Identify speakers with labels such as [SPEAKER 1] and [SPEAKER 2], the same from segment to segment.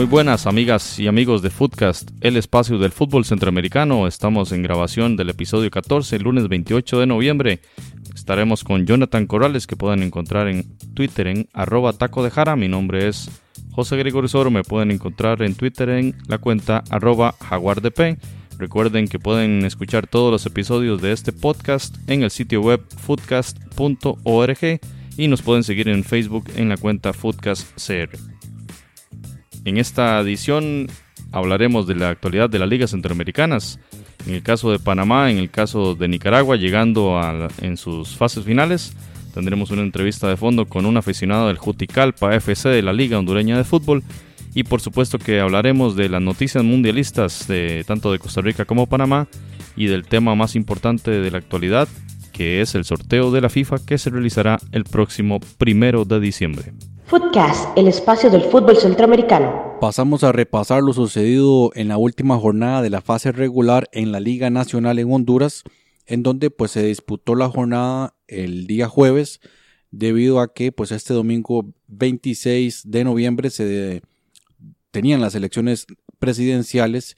[SPEAKER 1] Muy buenas amigas y amigos de Footcast, el espacio del fútbol centroamericano. Estamos en grabación del episodio 14, el lunes 28 de noviembre. Estaremos con Jonathan Corrales, que pueden encontrar en Twitter en arroba taco de jara. Mi nombre es José Gregorio. Me pueden encontrar en Twitter en la cuenta arroba jaguardp. Recuerden que pueden escuchar todos los episodios de este podcast en el sitio web foodcast.org y nos pueden seguir en Facebook en la cuenta foodcastcr. En esta edición hablaremos de la actualidad de las ligas centroamericanas. En el caso de Panamá, en el caso de Nicaragua, llegando a, en sus fases finales, tendremos una entrevista de fondo con un aficionado del Juticalpa FC de la Liga Hondureña de Fútbol y por supuesto que hablaremos de las noticias mundialistas de tanto de Costa Rica como Panamá y del tema más importante de la actualidad que es el sorteo de la FIFA que se realizará el próximo primero de diciembre.
[SPEAKER 2] Footcast, el espacio del fútbol centroamericano.
[SPEAKER 3] Pasamos a repasar lo sucedido en la última jornada de la fase regular en la Liga Nacional en Honduras, en donde pues se disputó la jornada el día jueves debido a que pues este domingo 26 de noviembre se tenían las elecciones presidenciales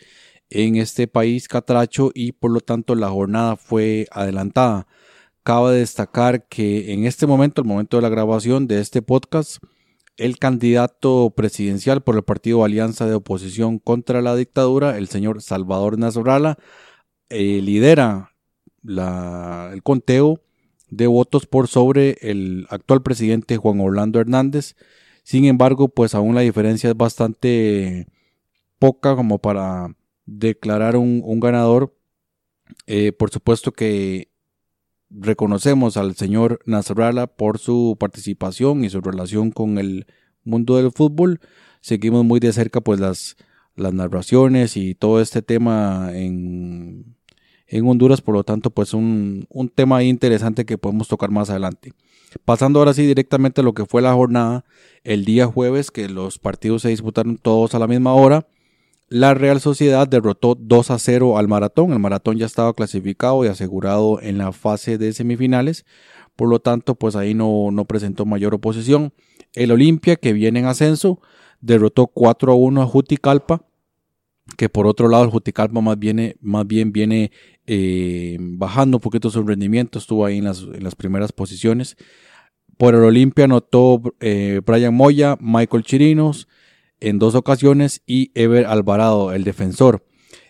[SPEAKER 3] en este país catracho y por lo tanto la jornada fue adelantada. Cabe destacar que en este momento, el momento de la grabación de este podcast, el candidato presidencial por el partido Alianza de Oposición contra la Dictadura, el señor Salvador Nasralla, eh, lidera el conteo de votos por sobre el actual presidente Juan Orlando Hernández, sin embargo, pues aún la diferencia es bastante poca como para declarar un, ganador. Eh, por supuesto que reconocemos al señor Nasrallah por su participación y su relación con el mundo del fútbol. Seguimos muy de cerca pues las, las narraciones y todo este tema en, en Honduras, por lo tanto pues un, un tema interesante que podemos tocar más adelante. Pasando ahora sí directamente a lo que fue la jornada el día jueves, que los partidos se disputaron todos a la misma hora. La Real Sociedad derrotó 2 a 0 al Maratón. El Maratón ya estaba clasificado y asegurado en la fase de semifinales. Por lo tanto, pues ahí no, no presentó mayor oposición. El Olimpia, que viene en ascenso, derrotó 4 a 1 a Juticalpa. Que por otro lado, el Juticalpa más, viene, más bien viene eh, bajando un poquito su rendimiento, estuvo ahí en las, en las primeras posiciones. Por el Olimpia anotó eh, Brian Moya, Michael Chirinos en dos ocasiones y Ever Alvarado, el defensor.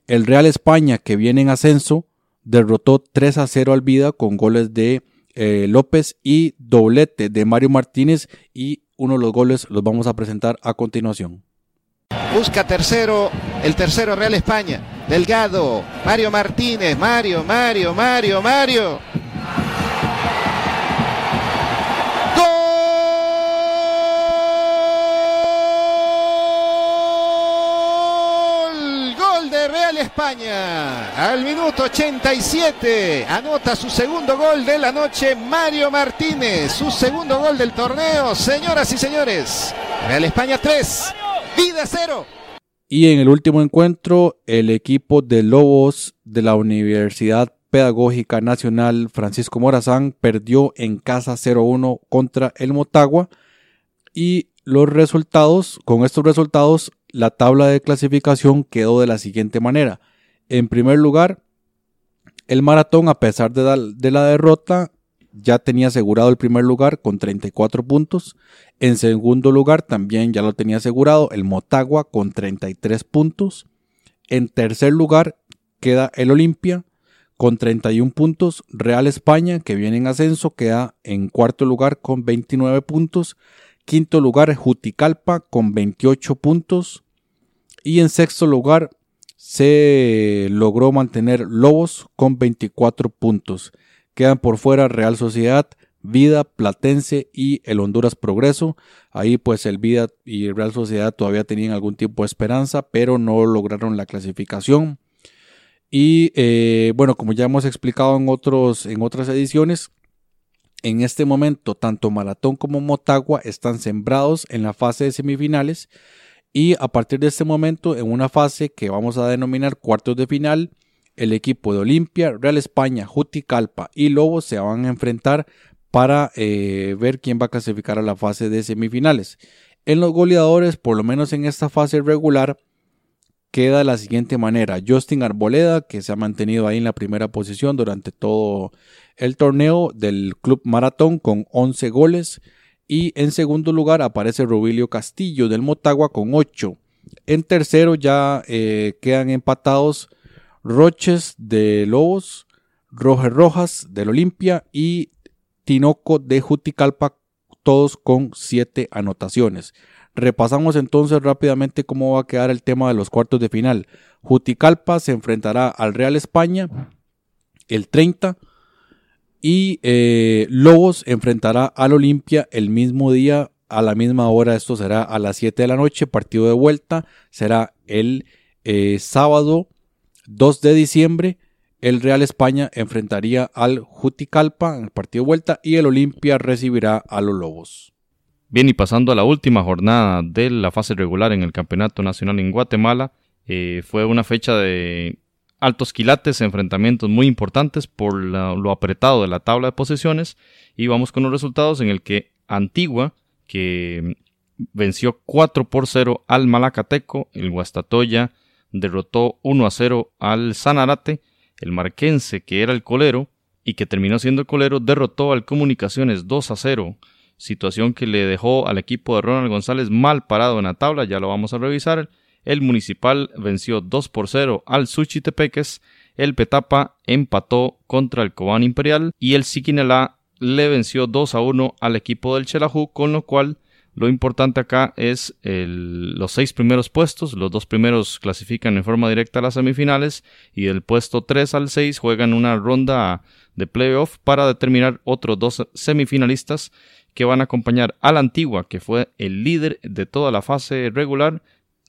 [SPEAKER 3] El Real España, que viene en ascenso, derrotó 3 a 0 al Vida con goles de eh, López y doblete de Mario Martínez y uno de los goles los vamos a presentar a continuación.
[SPEAKER 4] Busca tercero, el tercero Real España. Delgado, Mario Martínez, Mario, Mario, Mario, Mario. España. Al minuto 87 anota su segundo gol de la noche Mario Martínez, su segundo gol del torneo. Señoras y señores, Real España 3, Vida 0.
[SPEAKER 3] Y en el último encuentro, el equipo de Lobos de la Universidad Pedagógica Nacional Francisco Morazán perdió en casa 0-1 contra el Motagua. Y los resultados, con estos resultados, la tabla de clasificación quedó de la siguiente manera. En primer lugar, el maratón, a pesar de la, de la derrota, ya tenía asegurado el primer lugar con 34 puntos. En segundo lugar también ya lo tenía asegurado el Motagua con 33 puntos. En tercer lugar queda el Olimpia con 31 puntos. Real España que viene en ascenso queda en cuarto lugar con 29 puntos. Quinto lugar Juticalpa con 28 puntos. Y en sexto lugar se logró mantener Lobos con 24 puntos. Quedan por fuera Real Sociedad, Vida, Platense y el Honduras Progreso. Ahí pues el Vida y Real Sociedad todavía tenían algún tipo de esperanza, pero no lograron la clasificación. Y eh, bueno, como ya hemos explicado en, otros, en otras ediciones, en este momento tanto Maratón como Motagua están sembrados en la fase de semifinales y a partir de este momento en una fase que vamos a denominar cuartos de final, el equipo de Olimpia, Real España, Juticalpa y Lobos se van a enfrentar para eh, ver quién va a clasificar a la fase de semifinales. En los goleadores, por lo menos en esta fase regular, queda de la siguiente manera. Justin Arboleda, que se ha mantenido ahí en la primera posición durante todo el torneo del Club Maratón con 11 goles. Y en segundo lugar aparece Rubilio Castillo del Motagua con 8. En tercero ya eh, quedan empatados Roches de Lobos, Roger Rojas del Olimpia y Tinoco de Juticalpa, todos con 7 anotaciones. Repasamos entonces rápidamente cómo va a quedar el tema de los cuartos de final. Juticalpa se enfrentará al Real España el 30 y eh, Lobos enfrentará al Olimpia el mismo día a la misma hora. Esto será a las 7 de la noche. Partido de vuelta será el eh, sábado 2 de diciembre. El Real España enfrentaría al Juticalpa en el partido de vuelta y el Olimpia recibirá a los Lobos.
[SPEAKER 1] Bien, y pasando a la última jornada de la fase regular en el Campeonato Nacional en Guatemala, eh, fue una fecha de altos quilates, enfrentamientos muy importantes por lo apretado de la tabla de posiciones. Y vamos con los resultados en el que Antigua, que venció 4 por 0 al Malacateco, el Guastatoya derrotó 1 a 0 al Sanarate, el Marquense, que era el colero y que terminó siendo el colero, derrotó al Comunicaciones 2 a 0 situación que le dejó al equipo de Ronald González mal parado en la tabla, ya lo vamos a revisar. El Municipal venció 2 por 0 al Suchitepeques, el Petapa empató contra el Cobán Imperial y el Siquinalá le venció 2 a 1 al equipo del Chelajú, con lo cual lo importante acá es los seis primeros puestos, los dos primeros clasifican en forma directa a las semifinales y del puesto 3 al 6 juegan una ronda de playoff para determinar otros dos semifinalistas que van a acompañar a la Antigua, que fue el líder de toda la fase regular.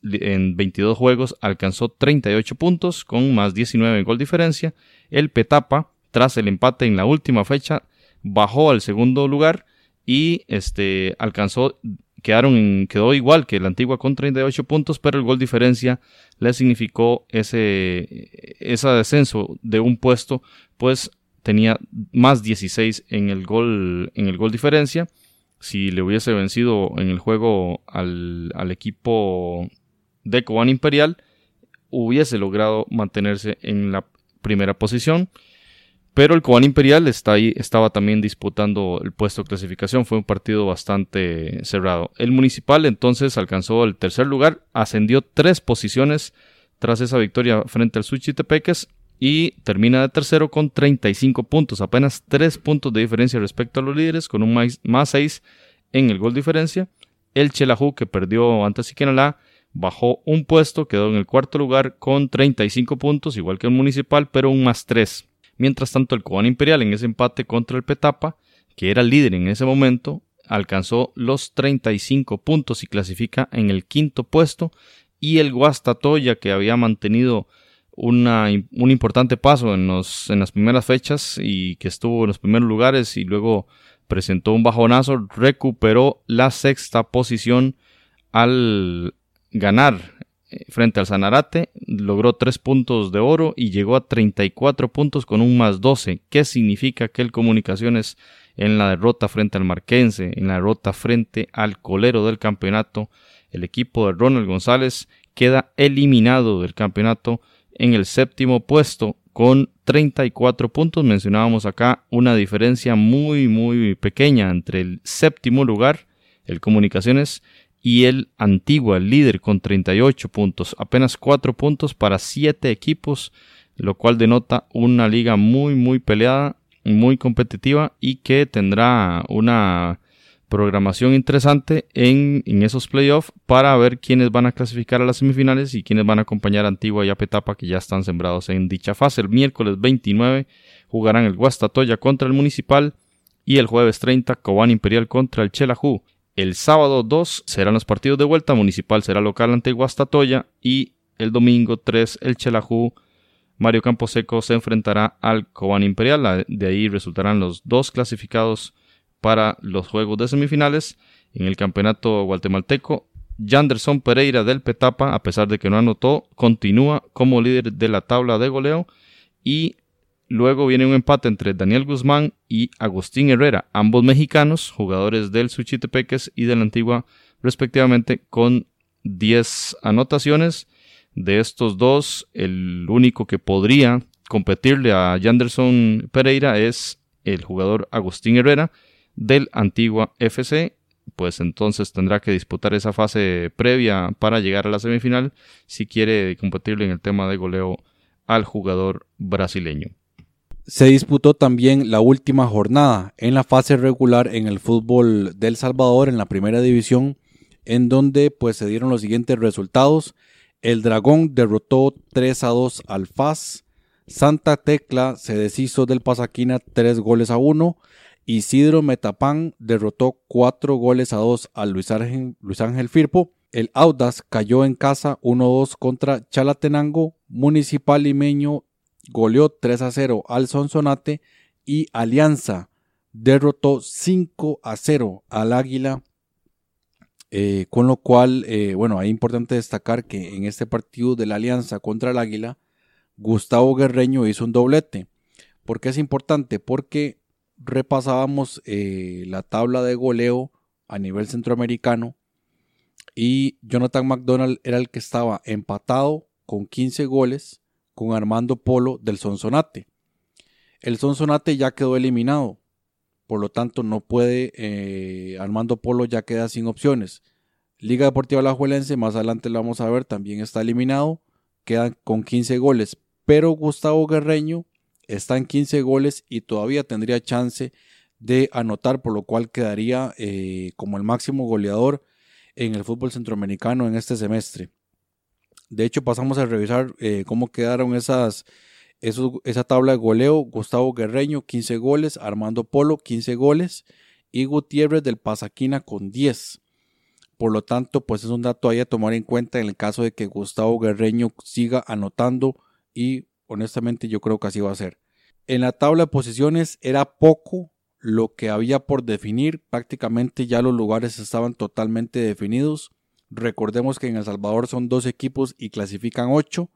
[SPEAKER 1] En 22 juegos alcanzó 38 puntos con más 19 en gol diferencia. El Petapa, tras el empate en la última fecha, bajó al segundo lugar y este alcanzó quedaron quedó igual que la Antigua con 38 puntos, pero el gol diferencia le significó ese ese descenso de un puesto, pues tenía más 16 en el gol, en el gol diferencia. Si le hubiese vencido en el juego al, equipo de Cobán Imperial, hubiese logrado mantenerse en la primera posición. Pero el Cobán Imperial está ahí, estaba también disputando el puesto de clasificación. Fue un partido bastante cerrado. El Municipal entonces alcanzó el tercer lugar, ascendió tres posiciones tras esa victoria frente al Suchitepeques y termina de tercero con 35 puntos, apenas 3 puntos de diferencia respecto a los líderes, con un más, 6 en el gol diferencia. El Chelajú, que perdió ante Siquinalá, bajó un puesto, quedó en el cuarto lugar con 35 puntos, igual que el Municipal, pero un más 3. Mientras tanto, el Cobán Imperial en ese empate contra el Petapa, que era líder en ese momento, alcanzó los 35 puntos y clasifica en el quinto puesto. Y el Guastatoya, que había mantenido una, un importante paso en, los, en las primeras fechas y que estuvo en los primeros lugares y luego presentó un bajonazo, recuperó la sexta posición al ganar eh, frente al Sanarate, logró tres puntos de oro y llegó a 34 puntos con un más 12. ¿Qué significa que el Comunicaciones en la derrota frente al Marquense, en la derrota frente al colero del campeonato, el equipo de Ronald González queda eliminado del campeonato en el séptimo puesto con 34 puntos. Mencionábamos acá una diferencia muy, muy pequeña entre el séptimo lugar, el Comunicaciones, y el Antigua, el líder, con 38 puntos. Apenas 4 puntos para 7 equipos, lo cual denota una liga muy, muy peleada, muy competitiva y que tendrá una programación interesante en, esos playoffs para ver quiénes van a clasificar a las semifinales y quiénes van a acompañar a Antigua y a Petapa que ya están sembrados en dicha fase. El miércoles 29 jugarán el Guastatoya contra el Municipal y el jueves 30 Cobán Imperial contra el Chelajú. El sábado 2 serán los partidos de vuelta, Municipal será local ante Guastatoya y el domingo 3 el Chelajú Mario Camposeco se enfrentará al Cobán Imperial. De ahí resultarán los dos clasificados para los juegos de semifinales. En el campeonato guatemalteco, Janderson Pereira del Petapa, a pesar de que no anotó, continúa como líder de la tabla de goleo. Y luego viene un empate entre Daniel Guzmán y Agustín Herrera, ambos mexicanos, jugadores del Suchitepeques y de la Antigua, respectivamente, con 10 anotaciones. De estos dos, el único que podría competirle a Janderson Pereira es el jugador Agustín Herrera del Antigua FC. Pues entonces tendrá que disputar esa fase previa para llegar a la semifinal si quiere competirle en el tema de goleo al jugador brasileño.
[SPEAKER 3] Se disputó también la última jornada en la fase regular en el fútbol del Salvador en la primera división, en donde pues se dieron los siguientes resultados. El Dragón derrotó 3 a 2 al FAS. Santa Tecla se deshizo del Pasaquina 3 goles a 1. Isidro Metapán derrotó 4 goles a 2 al Luis Ángel, Luis Ángel Firpo. El Audas cayó en casa 1-2 contra Chalatenango. Municipal Limeño goleó 3 a 0 al Sonsonate. Y Alianza derrotó 5 a 0 al Águila eh, con lo cual, eh, bueno, es importante destacar que en este partido de la Alianza contra el Águila, Gustavo Guerreño hizo un doblete. ¿Por qué es importante? Porque repasábamos eh, la tabla de goleo a nivel centroamericano y Jonathan McDonald era el que estaba empatado con 15 goles con Armando Polo del Sonsonate. El Sonsonate ya quedó eliminado, por lo tanto no puede, eh, Armando Polo ya queda sin opciones. Liga Deportiva Alajuelense, más adelante lo vamos a ver, también está eliminado, quedan con 15 goles, pero Gustavo Guerreño está en 15 goles y todavía tendría chance de anotar, por lo cual quedaría eh, como el máximo goleador en el fútbol centroamericano en este semestre. De hecho, pasamos a revisar eh, cómo quedaron esas esa tabla de goleo, Gustavo Guerreño 15 goles, Armando Polo 15 goles y Gutiérrez del Pasaquina con 10. Por lo tanto, pues es un dato ahí a tomar en cuenta en el caso de que Gustavo Guerreño siga anotando y honestamente yo creo que así va a ser. En la tabla de posiciones era poco lo que había por definir, prácticamente ya los lugares estaban totalmente definidos. Recordemos que en El Salvador son dos equipos y clasifican 8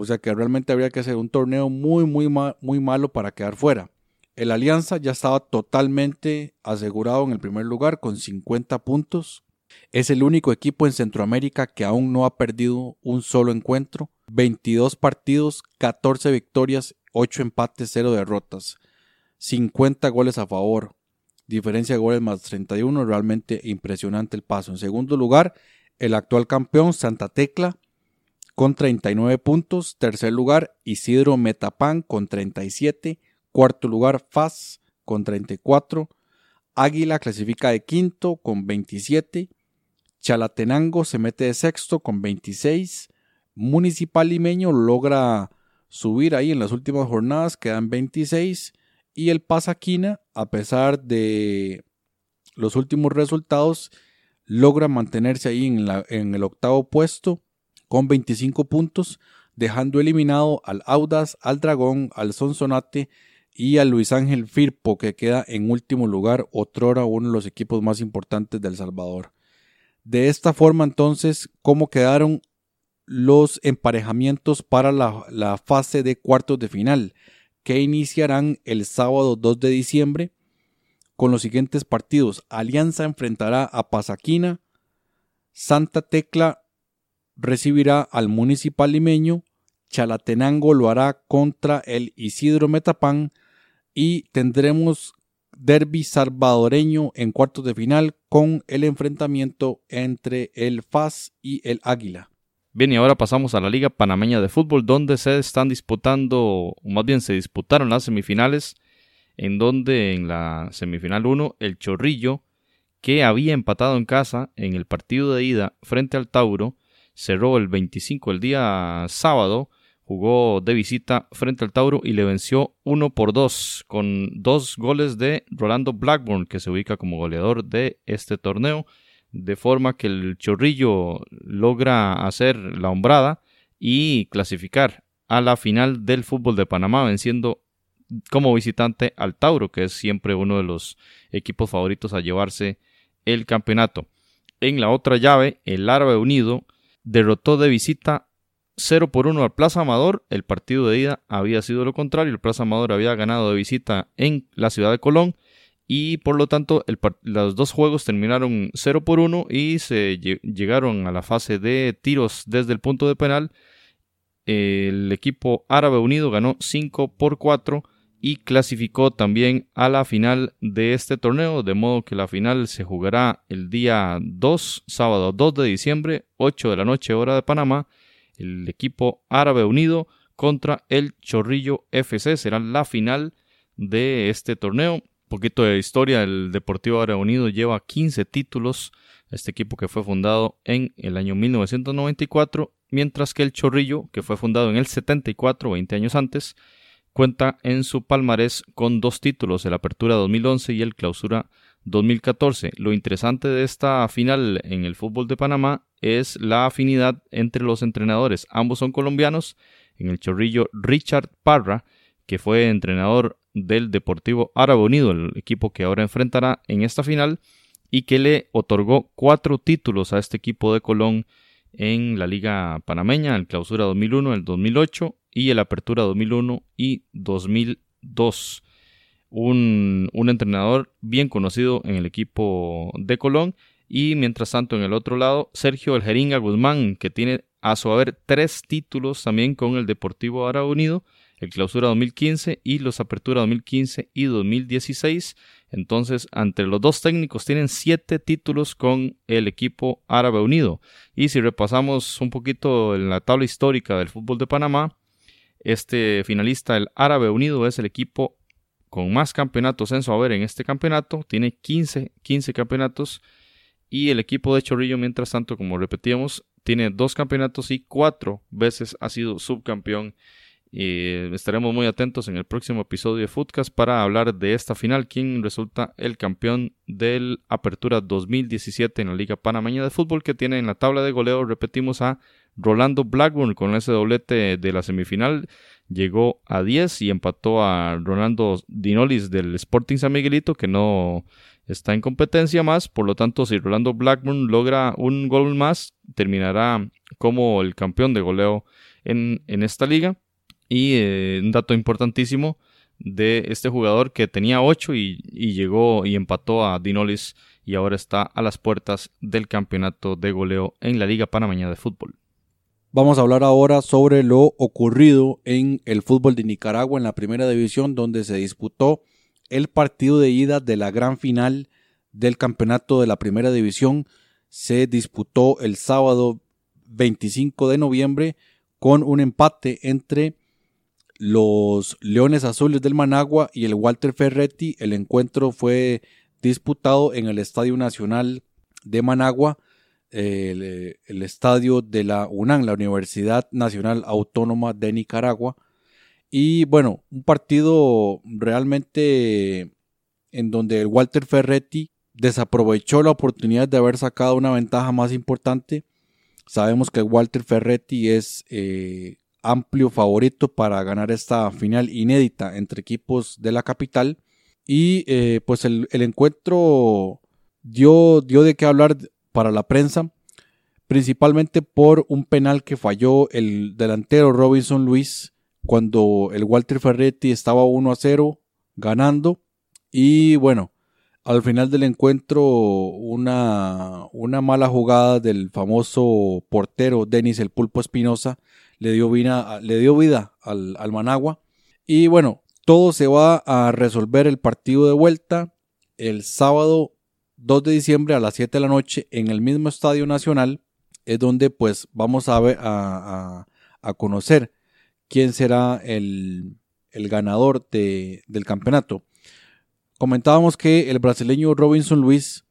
[SPEAKER 3] o sea que realmente habría que hacer un torneo muy, muy, muy malo para quedar fuera. El Alianza ya estaba totalmente asegurado en el primer lugar con 50 puntos. Es el único equipo en Centroamérica que aún no ha perdido un solo encuentro. 22 partidos, 14 victorias, 8 empates, 0 derrotas. 50 goles a favor. Diferencia de goles más 31. Realmente impresionante el paso. En segundo lugar, el actual campeón Santa Tecla con 39 puntos. Tercer lugar, Isidro Metapán con 37. Cuarto lugar, FAS con 34. Águila clasifica de quinto con 27. Chalatenango se mete de sexto con 26. Municipal Limeño logra subir ahí en las últimas jornadas, quedan 26. Y el Pasaquina, a pesar de los últimos resultados, logra mantenerse ahí en, en el octavo puesto con 25 puntos, dejando eliminado al Audas, al Dragón, al Sonsonate y al Luis Ángel Firpo, que queda en último lugar, otrora uno de los equipos más importantes del Salvador. De esta forma, entonces, ¿cómo quedaron los emparejamientos para la, la fase de cuartos de final? que iniciarán el sábado 2 de diciembre con los siguientes partidos. Alianza enfrentará a Pasaquina, Santa Tecla recibirá al Municipal Limeño, Chalatenango lo hará contra el Isidro Metapán y tendremos derby salvadoreño en cuartos de final con el enfrentamiento entre el FAS y el Águila.
[SPEAKER 1] Bien, y ahora pasamos a la Liga Panameña de Fútbol, donde se están disputando, o más bien se disputaron las semifinales, en donde en la semifinal 1 el Chorrillo, que había empatado en casa en el partido de ida frente al Tauro, cerró el 25 el día sábado, jugó de visita frente al Tauro y le venció 1 por 2 con dos goles de Rolando Blackburn que se ubica como goleador de este torneo, de forma que el Chorrillo logra hacer la hombrada y clasificar a la final del fútbol de Panamá, venciendo como visitante al Tauro, que es siempre uno de los equipos favoritos a llevarse el campeonato. En la otra llave, el Árabe Unido derrotó de visita 0 por 1 al Plaza Amador. El partido de ida había sido lo contrario. El Plaza Amador había ganado de visita en la ciudad de Colón. Y por lo tanto, los dos juegos terminaron 0 por 1 y se llegaron a la fase de tiros desde el punto de penal. El equipo árabe unido ganó 5 por 4 y clasificó también a la final de este torneo, de modo que la final se jugará el día 2, sábado 2 de diciembre, 8 de la noche hora de Panamá. El equipo árabe unido contra el Chorrillo FC será la final de este torneo. Poquito de historia, el Deportivo Árabe Unido lleva 15 títulos, este equipo que fue fundado en el año 1994, mientras que el Chorrillo, que fue fundado en el 74, 20 años antes, cuenta en su palmarés con dos títulos, el Apertura 2011 y el Clausura 2014. Lo interesante de esta final en el fútbol de Panamá es la afinidad entre los entrenadores. Ambos son colombianos. En el chorrillo Richard Parra, que fue entrenador del Deportivo Árabe Unido, el equipo que ahora enfrentará en esta final, y que le otorgó cuatro títulos a este equipo de Colón en la Liga Panameña, el Clausura 2001, el 2008 y el Apertura 2001 y 2002. Un, un, entrenador bien conocido en el equipo de Colón. Y mientras tanto, en el otro lado, Sergio El Jeringa Guzmán, que tiene a su haber tres títulos también con el Deportivo Árabe Unido, el Clausura 2015 y los Apertura 2015 y 2016. Entonces, entre los dos técnicos tienen siete títulos con el equipo Árabe Unido. Y si repasamos un poquito en la tabla histórica del fútbol de Panamá, este finalista, el Árabe Unido, es el equipo con más campeonatos en su haber en este campeonato. Tiene 15, 15 campeonatos. Y el equipo de Chorrillo, mientras tanto, como repetíamos, tiene dos campeonatos y cuatro veces ha sido subcampeón y estaremos muy atentos en el próximo episodio de Footcast para hablar de esta final, quien resulta el campeón del Apertura 2017 en la Liga Panameña de Fútbol, que tiene en la tabla de goleo, repetimos, a Rolando Blackburn con ese doblete de la semifinal. Llegó a 10 y empató a Rolando Dinolis del Sporting San Miguelito, que no está en competencia más. Por lo tanto, si Rolando Blackburn logra un gol más, terminará como el campeón de goleo en, en esta liga. Y eh, un dato importantísimo de este jugador que tenía 8 y, llegó y empató a Dinolis y ahora está a las puertas del campeonato de goleo en la Liga Panameña de Fútbol.
[SPEAKER 3] Vamos a hablar ahora sobre lo ocurrido en el fútbol de Nicaragua en la primera división donde se disputó el partido de ida de la gran final del campeonato de la primera división. Se disputó el sábado 25 de noviembre con un empate entre los Leones Azules del Managua y el Walter Ferretti. El encuentro fue disputado en el Estadio Nacional de Managua, el, estadio de la UNAM, la Universidad Nacional Autónoma de Nicaragua. Y bueno, un partido realmente en donde el Walter Ferretti desaprovechó la oportunidad de haber sacado una ventaja más importante. Sabemos que Walter Ferretti es eh, amplio favorito para ganar esta final inédita entre equipos de la capital. Y eh, pues el, encuentro dio, dio de qué hablar para la prensa, principalmente por un penal que falló el delantero Robinson Luis cuando el Walter Ferretti estaba 1 a 0 ganando. Y bueno, al final del encuentro una, una mala jugada del famoso portero Denis el Pulpo Espinosa le dio vida, le dio vida al, al Managua. Y bueno, todo se va a resolver el partido de vuelta el sábado 2 de diciembre a las 7 de la noche en el mismo Estadio Nacional. Es donde pues vamos a, ver, a, a, conocer quién será el, el ganador de, del campeonato. Comentábamos que el brasileño Robinson Luis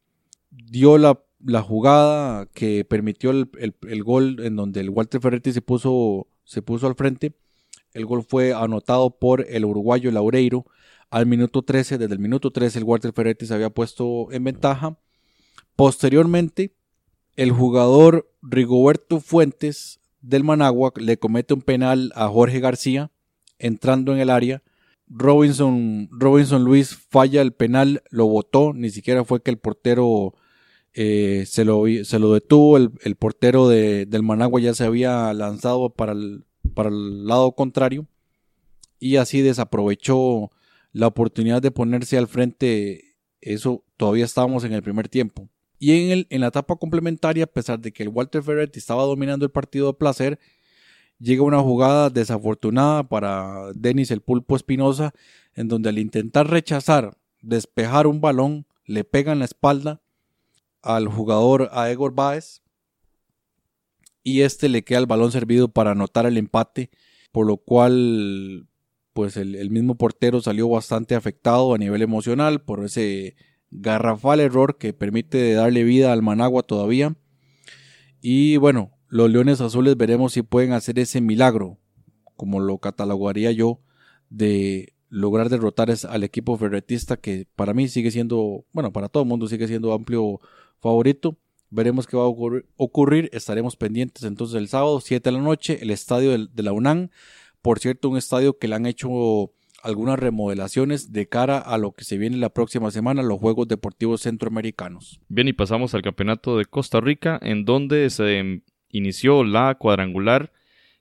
[SPEAKER 3] dio la la jugada que permitió el, gol en donde el Walter Ferretti se puso, se puso al frente. El gol fue anotado por el uruguayo Laureiro al minuto 13. Desde el minuto 13 el Walter Ferretti se había puesto en ventaja. Posteriormente, el jugador Rigoberto Fuentes del Managua le comete un penal a Jorge García entrando en el área. Robinson, Robinson Luis falla el penal, lo votó, ni siquiera fue que el portero eh, se, lo, se, lo, detuvo, el, portero de, del Managua ya se había lanzado para el, para el lado contrario y así desaprovechó la oportunidad de ponerse al frente. Eso todavía estábamos en el primer tiempo. Y en, el, en la etapa complementaria, a pesar de que el Walter Ferretti estaba dominando el partido de placer, llega una jugada desafortunada para Denis el Pulpo Espinosa, en donde al intentar rechazar, despejar un balón, le pega en la espalda al jugador a Egor Baez y este le queda el balón servido para anotar el empate, por lo cual pues el, el mismo portero salió bastante afectado a nivel emocional por ese garrafal error que permite darle vida al Managua todavía. Y bueno, los Leones Azules veremos si pueden hacer ese milagro, como lo catalogaría yo, de lograr derrotar al equipo ferretista que para mí sigue siendo, bueno, para todo el mundo sigue siendo amplio favorito. Veremos qué va a ocurrir, estaremos pendientes entonces el sábado 7 de la noche, el estadio de la UNAM, por cierto, un estadio que le han hecho algunas remodelaciones de cara a lo que se viene la próxima semana, los Juegos Deportivos Centroamericanos.
[SPEAKER 1] Bien, y pasamos al Campeonato de Costa Rica, en donde se inició la cuadrangular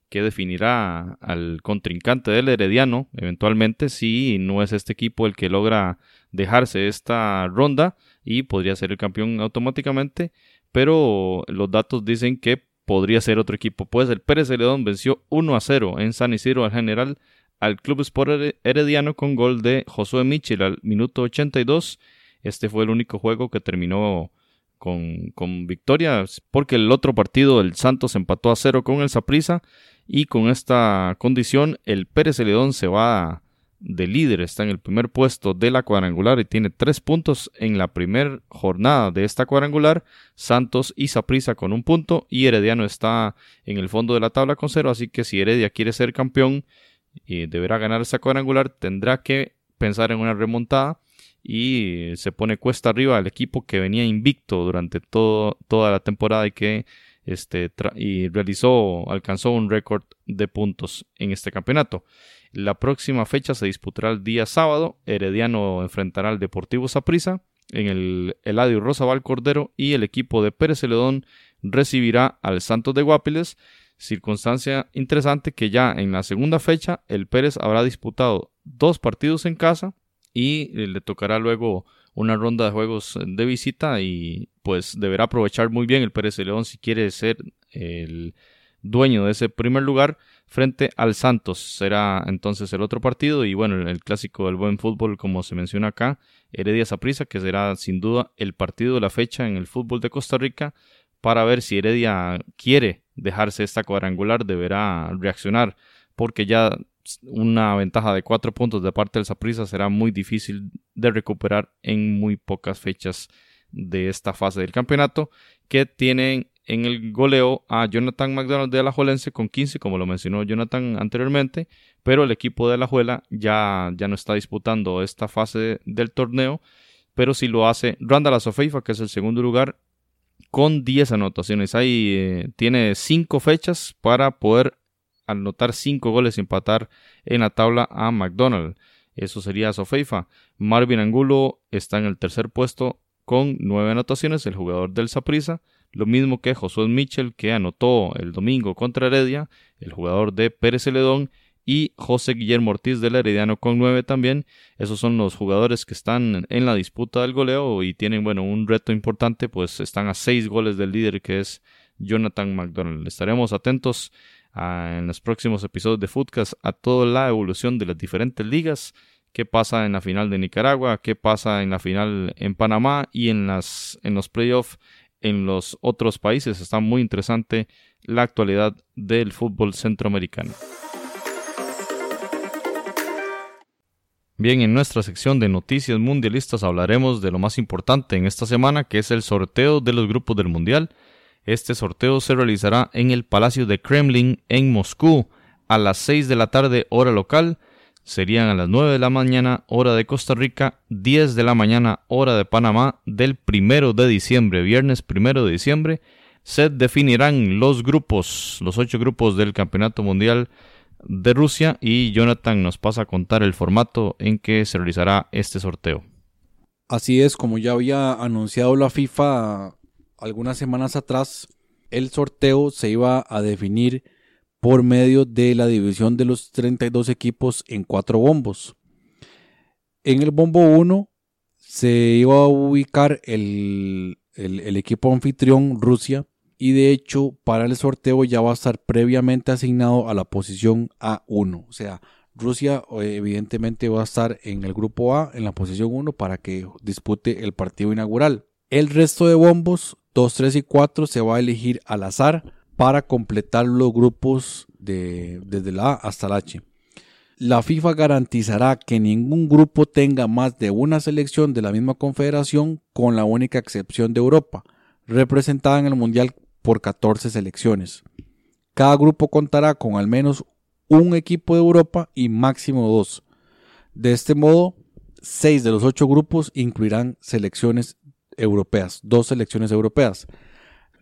[SPEAKER 1] que definirá al contrincante del Herediano, eventualmente, si no es este equipo el que logra dejarse esta ronda y podría ser el campeón automáticamente, pero los datos dicen que podría ser otro equipo, pues el Pérez Celedón venció 1 a 0 en San Isidro al general al Club Sport Herediano con gol de Josué Michel al minuto 82. Este fue el único juego que terminó con, con victoria, porque el otro partido, el Santos, empató a cero con el Saprissa. Y con esta condición, el Pérez Celedón se va de líder, está en el primer puesto de la cuadrangular y tiene tres puntos en la primera jornada de esta cuadrangular. Santos y Saprissa con un punto y Herediano está en el fondo de la tabla con cero. Así que si Heredia quiere ser campeón, y deberá ganar esa cuadrangular, tendrá que pensar en una remontada y se pone cuesta arriba el equipo que venía invicto durante todo, toda la temporada y que este, y realizó, alcanzó un récord de puntos en este campeonato. La próxima fecha se disputará el día sábado. Herediano enfrentará al Deportivo Saprissa en el Eladio Rosabal Cordero y el equipo de Pérez Celedón recibirá al Santos de Guapiles Circunstancia interesante que ya en la segunda fecha el Pérez habrá disputado dos partidos en casa y eh, le tocará luego una ronda de juegos de visita y pues deberá aprovechar muy bien el Pérez de León si quiere ser el dueño de ese primer lugar frente al Santos. Será entonces el otro partido y bueno, el clásico del buen fútbol como se menciona acá, Heredia Saprissa que será sin duda el partido de la fecha en el fútbol de Costa Rica para ver si Heredia quiere dejarse esta cuadrangular, deberá reaccionar, porque ya una ventaja de cuatro puntos de parte del Saprissa será muy difícil de recuperar en muy pocas fechas de esta fase del campeonato, que tienen en el goleo a Jonathan McDonald de Alajuelense con 15, como lo mencionó Jonathan anteriormente, pero el equipo de Alajuela ya, ya no está disputando esta fase del torneo, pero si lo hace Randall Azofeifa, que es el segundo lugar, con 10 anotaciones. Ahí eh, tiene 5 fechas para poder anotar 5 goles y empatar en la tabla a McDonald. Eso sería Sofeifa. Marvin Angulo está en el tercer puesto con 9 anotaciones, el jugador del Saprissa. Lo mismo que Josué Mitchell, que anotó el domingo contra Heredia, el jugador de Pérez Celedón y José Guillermo Ortiz del Herediano con 9 también. Esos son los jugadores que están en la disputa del goleo y tienen, bueno, un reto importante, pues están a 6 goles del líder que es Jonathan McDonald. Estaremos atentos en los próximos episodios de Footcast a toda la evolución de las diferentes ligas, qué pasa en la final de Nicaragua, qué pasa en la final en Panamá y en, las, en los playoffs en los otros países. Está muy interesante la actualidad del fútbol centroamericano. Bien, en nuestra sección de noticias mundialistas hablaremos de lo más importante en esta semana, que es el sorteo de los grupos del Mundial. Este sorteo se realizará en el Palacio de Kremlin en Moscú a las 6 de la tarde hora local. Serían a las 9 de la mañana hora de Costa Rica, 10 de la mañana hora de Panamá del primero de diciembre, viernes primero de diciembre. se definirán los grupos, los ocho grupos del Campeonato Mundial de Rusia y Jonathan nos pasa a contar el formato en que se realizará este sorteo.
[SPEAKER 3] Así es, como ya había anunciado la FIFA algunas semanas atrás, el sorteo se iba a definir por medio de la división de los 32 equipos en cuatro bombos. En el bombo 1 se iba a ubicar el, el, equipo anfitrión Rusia y de hecho para el sorteo ya va a estar previamente asignado a la posición A1. O sea, Rusia eh, evidentemente va a estar en el grupo A en la posición 1 para que dispute el partido inaugural. El resto de bombos 2, 3 y 4 se va a elegir al azar para completar los grupos de, desde la A hasta la H. La FIFA garantizará que ningún grupo tenga más de una selección de la misma confederación con la única excepción de Europa, representada en el Mundial por 14 selecciones. Cada grupo contará con al menos un equipo de Europa y máximo dos. De este modo, seis de los ocho grupos incluirán selecciones europeas, dos selecciones europeas.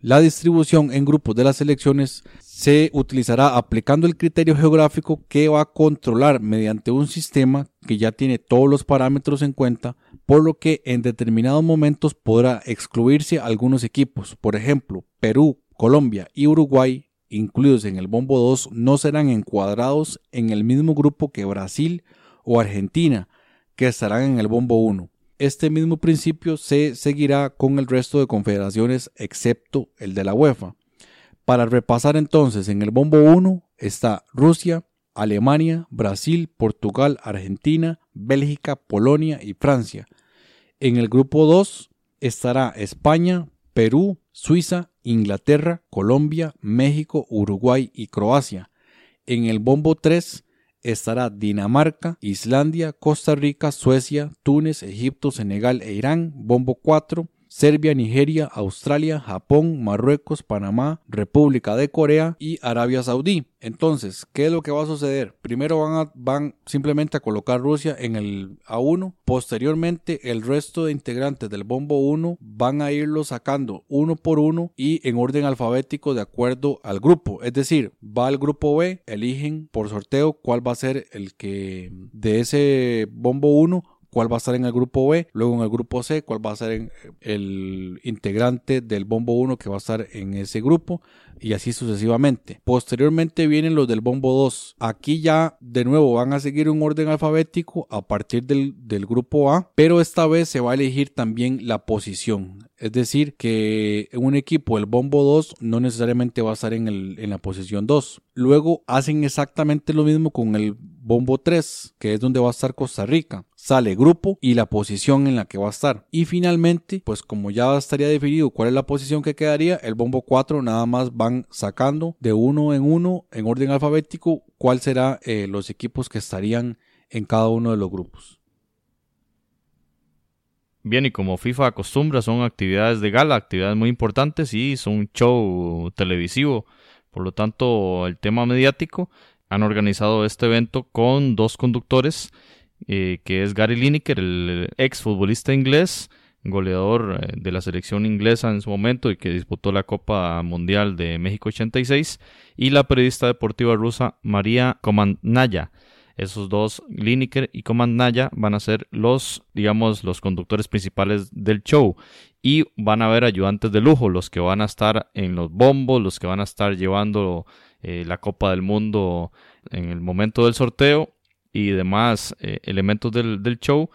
[SPEAKER 3] La distribución en grupos de las selecciones se utilizará aplicando el criterio geográfico que va a controlar mediante un sistema que ya tiene todos los parámetros en cuenta, por lo que en determinados momentos podrá excluirse algunos equipos. Por ejemplo, Perú, Colombia y Uruguay, incluidos en el bombo 2, no serán encuadrados en el mismo grupo que Brasil o Argentina, que estarán en el bombo 1. Este mismo principio se seguirá con el resto de confederaciones excepto el de la UEFA. Para repasar entonces, en el bombo 1 está Rusia, Alemania, Brasil, Portugal, Argentina, Bélgica, Polonia y Francia. En el grupo 2 estará España, Perú, Suiza, Inglaterra, Colombia, México, Uruguay y Croacia. En el bombo 3 estará Dinamarca, Islandia, Costa Rica, Suecia, Túnez, Egipto, Senegal e Irán, Bombo 4, Serbia, Nigeria, Australia, Japón, Marruecos, Panamá, República de Corea y Arabia Saudí. Entonces, ¿qué es lo que va a suceder? Primero van, simplemente a colocar Rusia en el A1. Posteriormente, el resto de integrantes del bombo 1 van a irlo sacando uno por uno y en orden alfabético de acuerdo al grupo. Es decir, va al grupo B, eligen por sorteo cuál va a ser el que de ese bombo 1 cuál va a estar en el grupo B, luego en el grupo C, cuál va a ser el integrante del bombo 1 que va a estar en ese grupo y así sucesivamente. Posteriormente vienen los del bombo 2. Aquí ya de nuevo van a seguir un orden alfabético a partir del, grupo A, pero esta vez se va a elegir también la posición. Es decir, que un equipo, el bombo 2, no necesariamente va a estar en, el, en la posición 2. Luego hacen exactamente lo mismo con el bombo 3, que es donde va a estar Costa Rica. Sale grupo y la posición en la que va a estar. Y finalmente, pues como ya estaría definido cuál es la posición que quedaría, el bombo 4 nada más van sacando de uno en uno en orden alfabético cuál será eh, los equipos que estarían en cada uno de los grupos.
[SPEAKER 1] Bien, y como FIFA acostumbra, son actividades de gala, actividades muy importantes y son un show televisivo. Por lo tanto, el tema mediático han organizado este evento con dos conductores, eh, que es Gary Lineker, el ex futbolista inglés, goleador eh, de la selección inglesa en su momento y que disputó la Copa Mundial de México 86, y la periodista deportiva rusa María Komandnaya. Esos dos, Lineker y Command Naya, van a ser los, digamos, los conductores principales del show. Y van a haber ayudantes de lujo, los que van a estar en los bombos, los que van a estar llevando eh, la Copa del Mundo en el momento del sorteo y demás eh, elementos del, del show.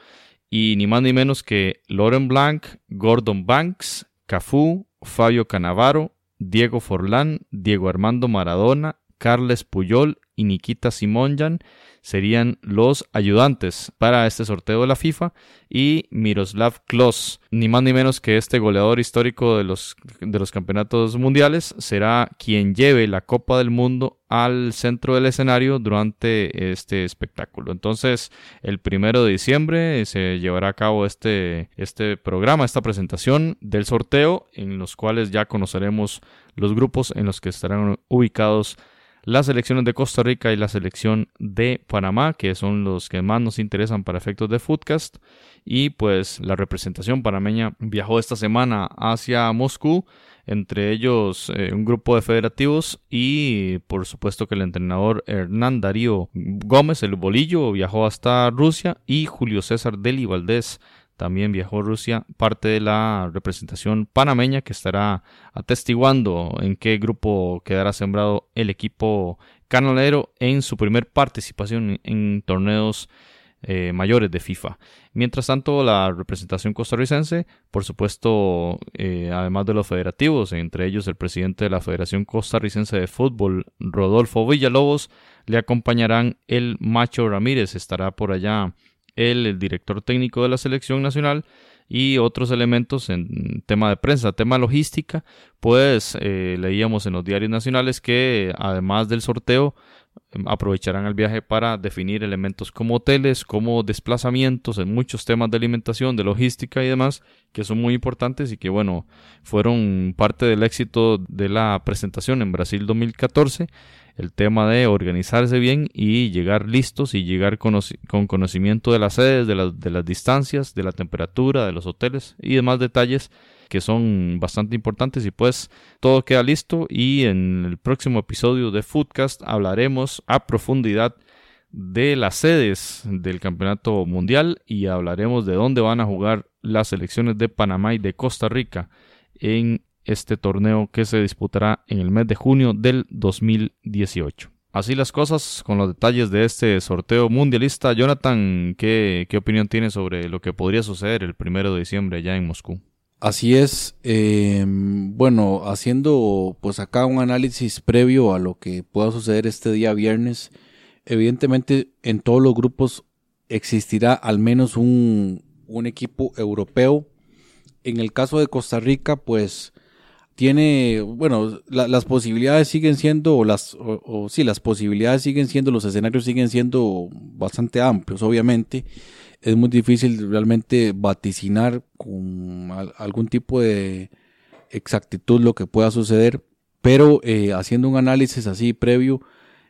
[SPEAKER 1] Y ni más ni menos que Lauren Blanc, Gordon Banks, Cafú, Fabio Canavaro, Diego Forlán, Diego Armando Maradona, Carles Puyol y Nikita Simonjan serían los ayudantes para este sorteo de la FIFA y Miroslav Klos, ni más ni menos que este goleador histórico de los, de los campeonatos mundiales, será quien lleve la Copa del Mundo al centro del escenario durante este espectáculo. Entonces, el primero de diciembre se llevará a cabo este, este programa, esta presentación del sorteo, en los cuales ya conoceremos los grupos en los que estarán ubicados las selecciones de Costa Rica y la selección de Panamá, que son los que más nos interesan para efectos de Foodcast. Y pues la representación panameña viajó esta semana hacia Moscú, entre ellos eh, un grupo de federativos y por supuesto que el entrenador Hernán Darío Gómez, el bolillo, viajó hasta Rusia y Julio César Deli Valdés también viajó Rusia, parte de la representación panameña que estará atestiguando en qué grupo quedará sembrado el equipo canalero en su primer participación en torneos eh, mayores de FIFA. Mientras tanto, la representación costarricense, por supuesto, eh, además de los federativos, entre ellos el presidente de la Federación Costarricense de Fútbol, Rodolfo Villalobos, le acompañarán el Macho Ramírez, estará por allá el director técnico de la selección nacional y otros elementos en tema de prensa, tema logística, pues eh, leíamos en los diarios nacionales que además del sorteo em, aprovecharán el viaje para definir elementos como hoteles, como desplazamientos, en muchos temas de alimentación, de logística y demás, que son muy importantes y que bueno, fueron parte del éxito de la presentación en Brasil 2014 el tema de organizarse bien y llegar listos y llegar con conocimiento de las sedes, de, de las distancias, de la temperatura, de los hoteles y demás detalles que son bastante importantes. Y pues todo queda listo y en el próximo episodio de Foodcast hablaremos a profundidad de las sedes del campeonato mundial y hablaremos de dónde van a jugar las selecciones de Panamá y de Costa Rica en este torneo que se disputará en el mes de junio del 2018. Así las cosas con los detalles de este sorteo mundialista. Jonathan, ¿qué, opinión tienes sobre lo que podría suceder el primero de diciembre allá en Moscú?
[SPEAKER 3] Así es, eh, bueno, haciendo pues acá un análisis previo a lo que pueda suceder este día viernes, evidentemente en todos los grupos existirá al menos un, un equipo europeo. En el caso de Costa Rica, pues tiene, bueno, las posibilidades siguen siendo, o las, o, sí, las posibilidades siguen siendo, los escenarios siguen siendo bastante amplios, obviamente. Es muy difícil realmente vaticinar con algún tipo de exactitud lo que pueda suceder, pero eh, haciendo un análisis así previo,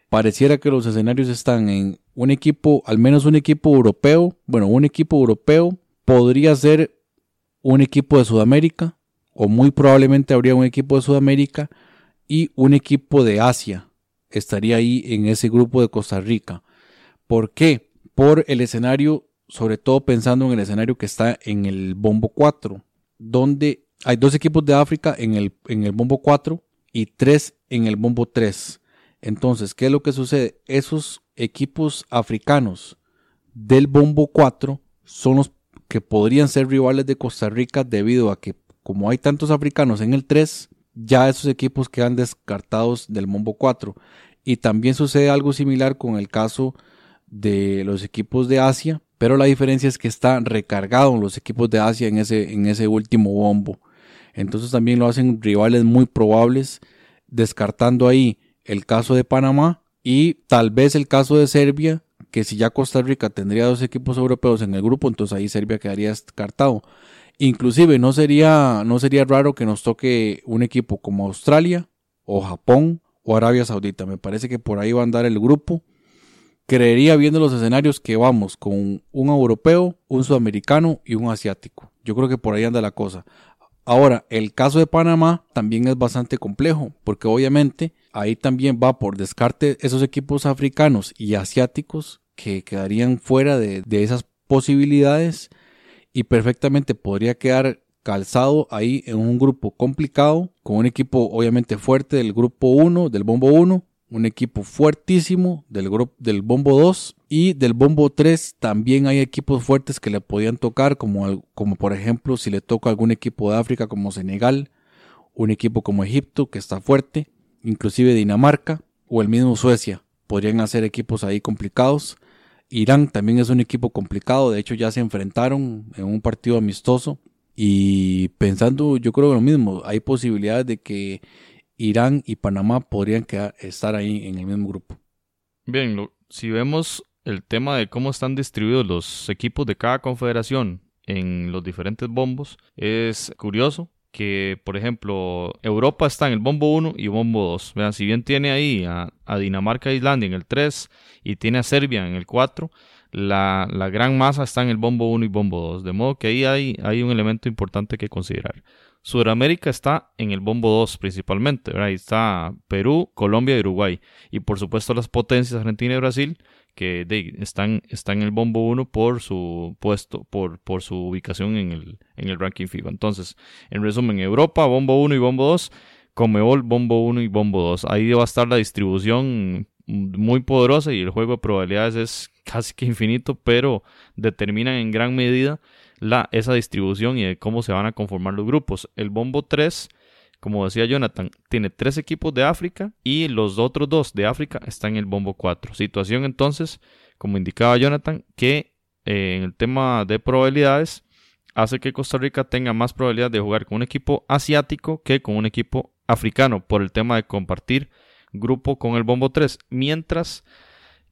[SPEAKER 3] pareciera que los escenarios están en un equipo, al menos un equipo europeo, bueno, un equipo europeo podría ser un equipo de Sudamérica, o muy probablemente habría un equipo de Sudamérica y un equipo de Asia estaría ahí en ese grupo de Costa Rica. ¿Por qué? Por el escenario, sobre todo pensando en el escenario que está en el bombo 4, donde hay dos equipos de África en el, en el bombo 4 y tres en el bombo 3. Entonces, ¿qué es lo que sucede? Esos equipos africanos del bombo 4 son los que podrían ser rivales de Costa Rica debido a que como hay tantos africanos en el 3, ya esos equipos quedan descartados del Mombo 4. Y también sucede algo similar con el caso de los equipos de Asia, pero la diferencia es que están recargados los equipos de Asia en ese, en ese último bombo. Entonces también lo hacen rivales muy probables, descartando ahí el caso de Panamá y tal vez el caso de Serbia, que si ya Costa Rica tendría dos equipos europeos en el grupo, entonces ahí Serbia quedaría descartado. Inclusive no sería, no sería raro que nos toque un equipo como Australia o Japón o Arabia Saudita. Me parece que por ahí va a andar el grupo. Creería viendo los escenarios que vamos con un europeo, un sudamericano y un asiático. Yo creo que por ahí anda la cosa. Ahora, el caso de Panamá también es bastante complejo, porque obviamente ahí también va por descarte esos equipos africanos y asiáticos que quedarían fuera de, de esas posibilidades y perfectamente podría quedar calzado ahí en un grupo complicado, con un equipo obviamente fuerte del grupo 1, del bombo 1, un equipo fuertísimo del, grupo, del bombo 2 y del bombo 3 también hay equipos fuertes que le podían tocar, como, como por ejemplo si le toca algún equipo de África como Senegal, un equipo como Egipto que está fuerte, inclusive Dinamarca o el mismo Suecia, podrían hacer equipos ahí complicados. Irán también es un equipo complicado, de hecho ya se enfrentaron en un partido amistoso y pensando yo creo lo mismo, hay posibilidades de que Irán y Panamá podrían quedar, estar ahí en el mismo grupo.
[SPEAKER 1] Bien, si vemos el tema de cómo están distribuidos los equipos de cada confederación en los diferentes bombos, es curioso que, por ejemplo, Europa está en el bombo 1 y bombo 2. Vean, si bien tiene ahí a, Dinamarca e Islandia en el 3 y tiene a Serbia en el 4, la, gran masa está en el bombo 1 y bombo 2. De modo que ahí hay, hay un elemento importante que considerar. Sudamérica está en el bombo 2 principalmente. Ahí está Perú, Colombia y Uruguay. Y por supuesto las potencias Argentina y Brasil que están, están en el bombo 1 por su puesto, por, por su ubicación en el, en el ranking FIFA. Entonces, en resumen, Europa, bombo 1 y bombo 2, Comeol, bombo 1 y bombo 2. Ahí va a estar la distribución muy poderosa y el juego de probabilidades es casi que infinito, pero determinan en gran medida la, esa distribución y de cómo se van a conformar los grupos. El bombo 3 como decía Jonathan, tiene tres equipos de África y los otros dos de África están en el bombo 4. Situación entonces, como indicaba Jonathan, que eh, en el tema de probabilidades hace que Costa Rica tenga más probabilidad de jugar con un equipo asiático que con un equipo africano por el tema de compartir grupo con el bombo 3, mientras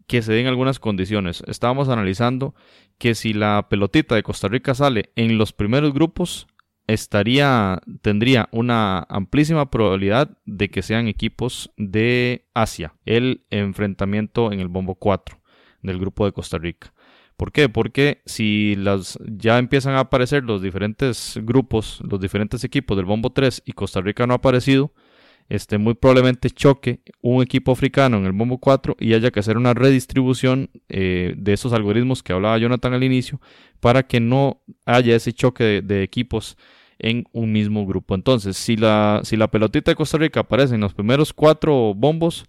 [SPEAKER 1] que se den algunas condiciones. Estábamos analizando que si la pelotita de Costa Rica sale en los primeros grupos, estaría, tendría una amplísima probabilidad de que sean equipos de Asia, el enfrentamiento en el bombo 4 del grupo de Costa Rica. ¿Por qué? Porque si las, ya empiezan a aparecer los diferentes grupos, los diferentes equipos del bombo 3 y Costa Rica no ha aparecido, este, muy probablemente choque un equipo africano en el bombo 4 y haya que hacer una redistribución eh, de esos algoritmos que hablaba Jonathan al inicio para que no haya ese choque de equipos en un mismo grupo. Entonces, si la, si la pelotita de Costa Rica aparece en los primeros cuatro bombos,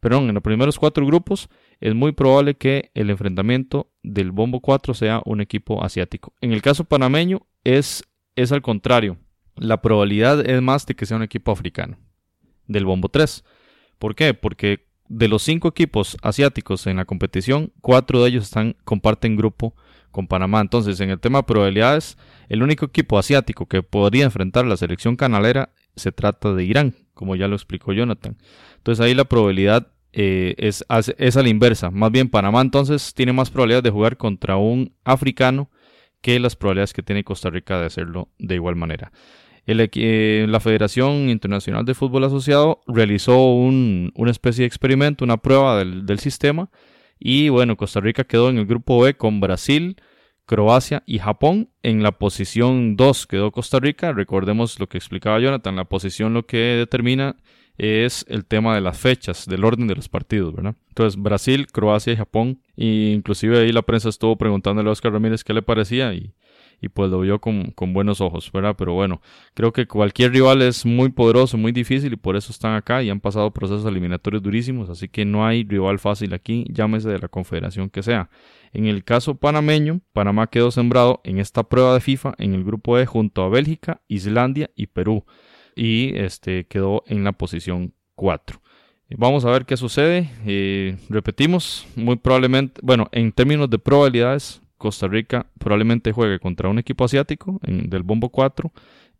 [SPEAKER 1] perdón, en los primeros cuatro grupos, es muy probable que el enfrentamiento del bombo 4 sea un equipo asiático. En el caso panameño es, es al contrario. La probabilidad es más de que sea un equipo africano del bombo 3. ¿Por qué? Porque de los cinco equipos asiáticos en la competición, cuatro de ellos están, comparten grupo con Panamá. Entonces, en el tema de probabilidades, el único equipo asiático que podría enfrentar la selección canalera se trata de Irán, como ya lo explicó Jonathan. Entonces ahí la probabilidad eh, es, es, a la inversa. Más bien Panamá entonces tiene más probabilidad de jugar contra un africano que las probabilidades que tiene Costa Rica de hacerlo de igual manera. Eh, la Federación Internacional de Fútbol Asociado realizó un, una especie de experimento, una prueba del, sistema y bueno, Costa Rica quedó en el grupo B con Brasil, Croacia y Japón. En la posición 2 quedó Costa Rica. Recordemos lo que explicaba Jonathan. La posición lo que determina es el tema de las fechas, del orden de los partidos, ¿verdad? Entonces, Brasil, Croacia y Japón. Y inclusive ahí la prensa estuvo preguntándole a Oscar Ramírez qué le parecía y pues lo vio con, buenos ojos, ¿verdad? Pero bueno, creo que cualquier rival es muy poderoso, muy difícil y por eso están acá y han pasado procesos eliminatorios durísimos, así que no hay rival fácil aquí, llámese de la confederación que sea. En el caso panameño, Panamá quedó sembrado en esta prueba de FIFA en el grupo E junto a Bélgica, Islandia y Perú y este quedó en la posición 4. Vamos a ver qué sucede. Eh, repetimos, muy probablemente, bueno, en términos de probabilidades, Costa Rica probablemente juegue contra un equipo asiático del bombo 4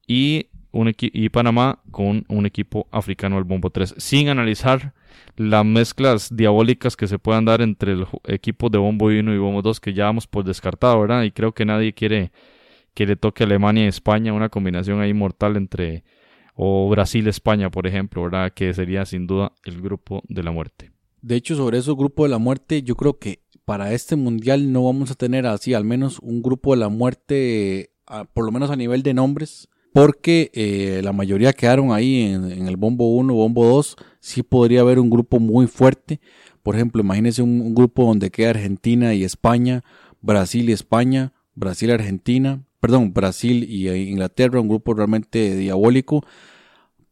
[SPEAKER 1] y, un y Panamá con un equipo africano del bombo 3, sin analizar las mezclas diabólicas que se puedan dar entre el equipo de bombo 1 y bombo 2 que ya vamos por descartado, ¿verdad? Y creo que nadie quiere que le toque Alemania y España, una combinación ahí mortal entre o Brasil-España, por ejemplo, ¿verdad? Que sería sin duda el grupo de la muerte.
[SPEAKER 3] De hecho, sobre ese grupo de la muerte, yo creo que para este mundial no vamos a tener así al menos un grupo de la muerte, por lo menos a nivel de nombres, porque eh, la mayoría quedaron ahí en, el bombo 1, bombo 2, sí podría haber un grupo muy fuerte. Por ejemplo, imagínense un, grupo donde queda Argentina y España, Brasil y España, Brasil y Argentina, perdón, Brasil y Inglaterra, un grupo realmente diabólico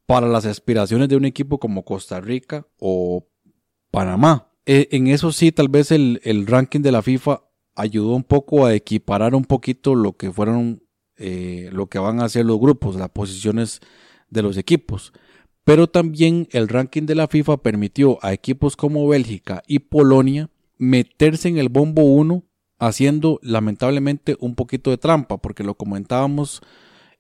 [SPEAKER 3] para las aspiraciones de un equipo como Costa Rica o Panamá. Eh, en eso sí, tal vez el, ranking de la FIFA ayudó un poco a equiparar un poquito lo que fueron, eh, lo que van a hacer los grupos, las posiciones de los equipos. Pero también el ranking de la FIFA permitió a equipos como Bélgica y Polonia meterse en el bombo 1 haciendo lamentablemente un poquito de trampa, porque lo comentábamos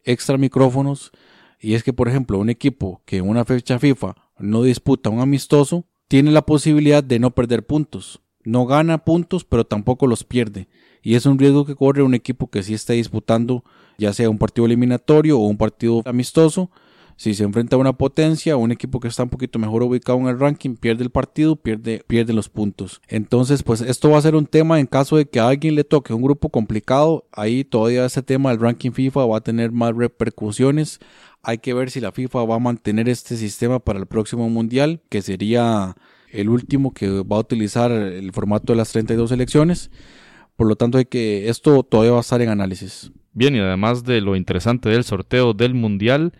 [SPEAKER 3] extra micrófonos, y es que por ejemplo un equipo que en una fecha FIFA no disputa un amistoso, tiene la posibilidad de no perder puntos. No gana puntos, pero tampoco los pierde. Y es un riesgo que corre un equipo que sí está disputando ya sea un partido eliminatorio o un partido amistoso. Si se enfrenta a una potencia, un equipo que está un poquito mejor ubicado en el ranking, pierde el partido, pierde, pierde los puntos. Entonces, pues esto va a ser un tema en caso de que a alguien le toque un grupo complicado. Ahí todavía ese tema del ranking FIFA va a tener más repercusiones. Hay que ver si la FIFA va a mantener este sistema para el próximo mundial, que sería el último que va a utilizar el formato de las 32 elecciones. Por lo tanto, hay que esto todavía va a estar en análisis.
[SPEAKER 1] Bien, y además de lo interesante del sorteo del mundial,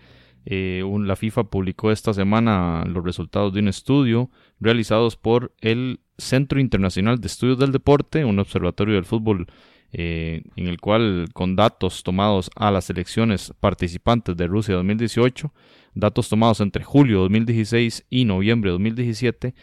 [SPEAKER 1] eh, la FIFA publicó esta semana los resultados de un estudio realizados por el Centro Internacional de Estudios del Deporte, un observatorio del fútbol eh, en el cual con datos tomados a las elecciones participantes de Rusia 2018, datos tomados entre julio 2016 y noviembre 2017,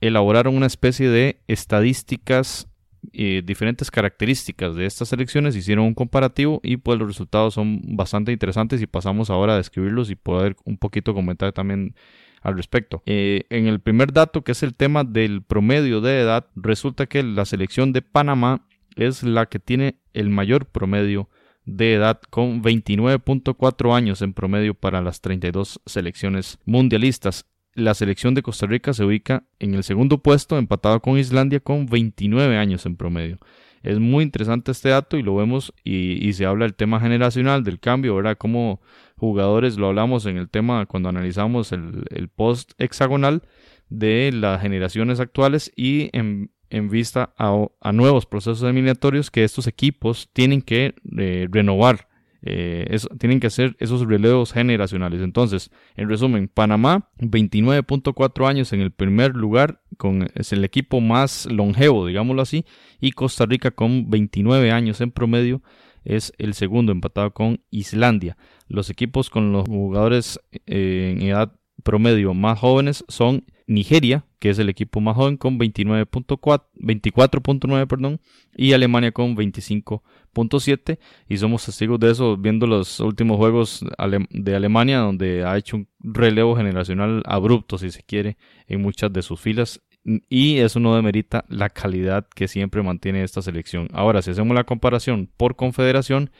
[SPEAKER 1] elaboraron una especie de estadísticas eh, diferentes características de estas elecciones, hicieron un comparativo y pues los resultados son bastante interesantes y pasamos ahora a describirlos y poder un poquito comentar también al respecto. Eh, en el primer dato, que es el tema del promedio de edad, resulta que la selección de Panamá es la que tiene el mayor promedio de edad con 29.4 años en promedio para las 32 selecciones mundialistas. La selección de Costa Rica se ubica en el segundo puesto, empatado con Islandia con 29 años en promedio. Es muy interesante este dato y lo vemos y, se habla del tema generacional, del cambio, ¿verdad? Como jugadores, lo hablamos en el tema cuando analizamos el, post hexagonal de las generaciones actuales y en, en vista a, nuevos procesos eliminatorios que estos equipos tienen que eh, renovar, eh, tienen que hacer esos relevos generacionales. Entonces, en resumen, Panamá, 29.4 años en el primer lugar, con, es el equipo más longevo, digámoslo así, y Costa Rica con 29 años en promedio es el segundo empatado con Islandia. Los equipos con los jugadores eh, en edad promedio más jóvenes son Nigeria, que es el equipo más joven con 24.9, perdón, y Alemania con 25.7 y somos testigos de eso viendo los últimos juegos de Alemania donde ha hecho un relevo generacional abrupto si se quiere en muchas de sus filas y eso no demerita la calidad que siempre mantiene esta selección. Ahora, si hacemos la comparación por confederación,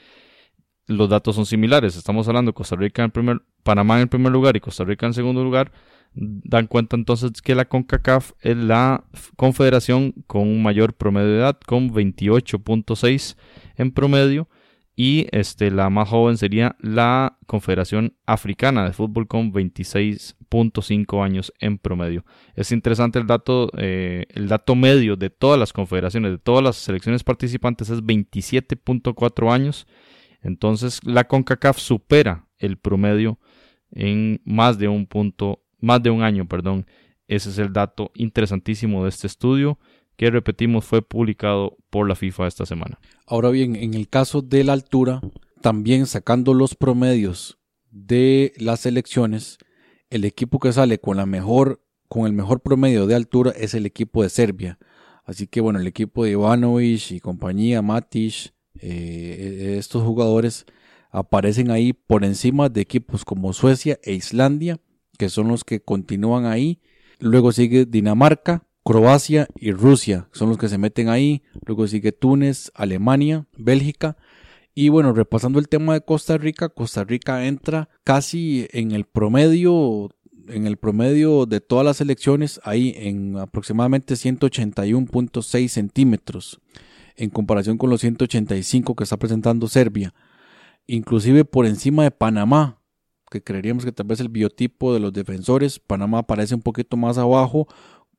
[SPEAKER 1] los datos son similares. Estamos hablando de Costa Rica en primer, Panamá en primer lugar y Costa Rica en segundo lugar dan cuenta entonces que la CONCACAF es la confederación con un mayor promedio de edad, con 28.6 en promedio, y este, la más joven sería la Confederación Africana de Fútbol con 26.5 años en promedio. Es interesante el dato, eh, el dato medio de todas las confederaciones, de todas las selecciones participantes es 27.4 años. Entonces la CONCACAF supera el promedio en más de un punto más de un año, perdón. Ese es el dato interesantísimo de este estudio que repetimos fue publicado por la FIFA esta semana.
[SPEAKER 3] Ahora bien, en el caso de la altura, también sacando los promedios de las elecciones, el equipo que sale con la mejor con el mejor promedio de altura es el equipo de Serbia. Así que bueno, el equipo de Ivanovic y compañía, Matic, eh, estos jugadores aparecen ahí por encima de equipos como Suecia e Islandia que son los que continúan ahí. Luego sigue Dinamarca, Croacia y Rusia, son los que se meten ahí. Luego sigue Túnez, Alemania, Bélgica. Y bueno, repasando el tema de Costa Rica, Costa Rica entra casi en el promedio, en el promedio de todas las elecciones, ahí en aproximadamente 181.6 centímetros, en comparación con los 185 que está presentando Serbia. Inclusive por encima de Panamá, que creeríamos que tal vez el biotipo de los defensores, Panamá aparece un poquito más abajo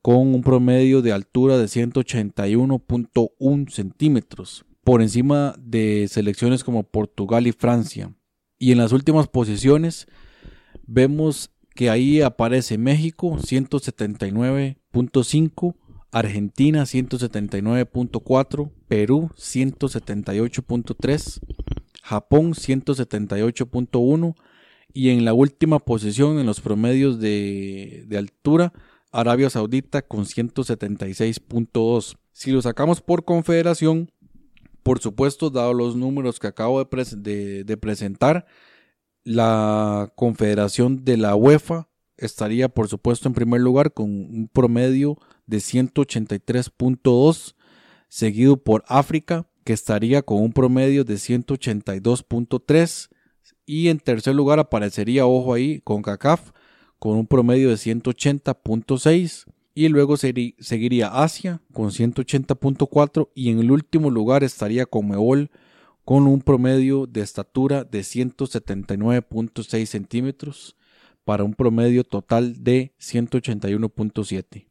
[SPEAKER 3] con un promedio de altura de 181.1 centímetros, por encima de selecciones como Portugal y Francia. Y en las últimas posiciones vemos que ahí aparece México 179.5, Argentina 179.4, Perú 178.3, Japón 178.1, y en la última posición en los promedios de, altura, Arabia Saudita con 176.2. Si lo sacamos por confederación, por supuesto, dado los números que acabo de, de, presentar, la confederación de la UEFA estaría, por supuesto, en primer lugar con un promedio de 183.2, seguido por África que estaría con un promedio de 182.3 y en tercer lugar aparecería, ojo ahí, con CACAF con un promedio de 180.6 y luego seguiría Asia con 180.4 y en el último lugar estaría Comebol con un promedio de estatura de 179.6 centímetros para un promedio total de 181.7.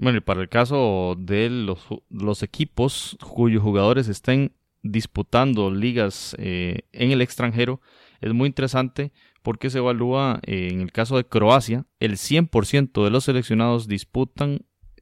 [SPEAKER 1] Bueno, y para el caso de los, equipos cuyos jugadores estén disputando ligas eh, en el extranjero, es muy interesante porque se evalúa eh, en el caso de Croacia, el 100% de los seleccionados disputan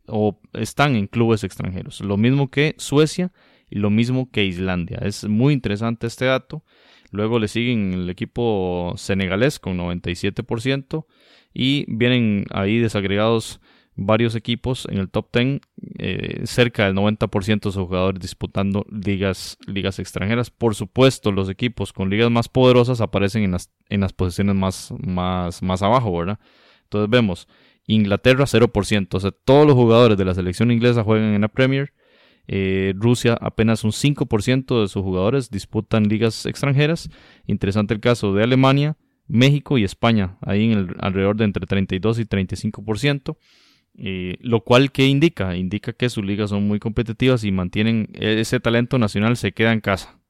[SPEAKER 1] o están en clubes extranjeros. Lo mismo que Suecia y lo mismo que Islandia. Es muy interesante este dato. Luego le siguen el equipo senegalés con 97% y vienen ahí desagregados varios equipos en el top 10, eh, cerca del 90% de sus jugadores disputando ligas, ligas extranjeras. Por supuesto, los equipos con ligas más poderosas aparecen en las, en las posiciones más, más, más abajo, ¿verdad? Entonces vemos Inglaterra 0%, o sea, todos los jugadores de la selección inglesa juegan en la Premier. Eh, Rusia apenas un 5% de sus jugadores disputan ligas extranjeras. Interesante el caso de Alemania, México y España, ahí en el, alrededor de entre 32 y 35%. Eh, lo cual que indica, indica que sus ligas son muy competitivas y mantienen ese talento nacional se queda en casa,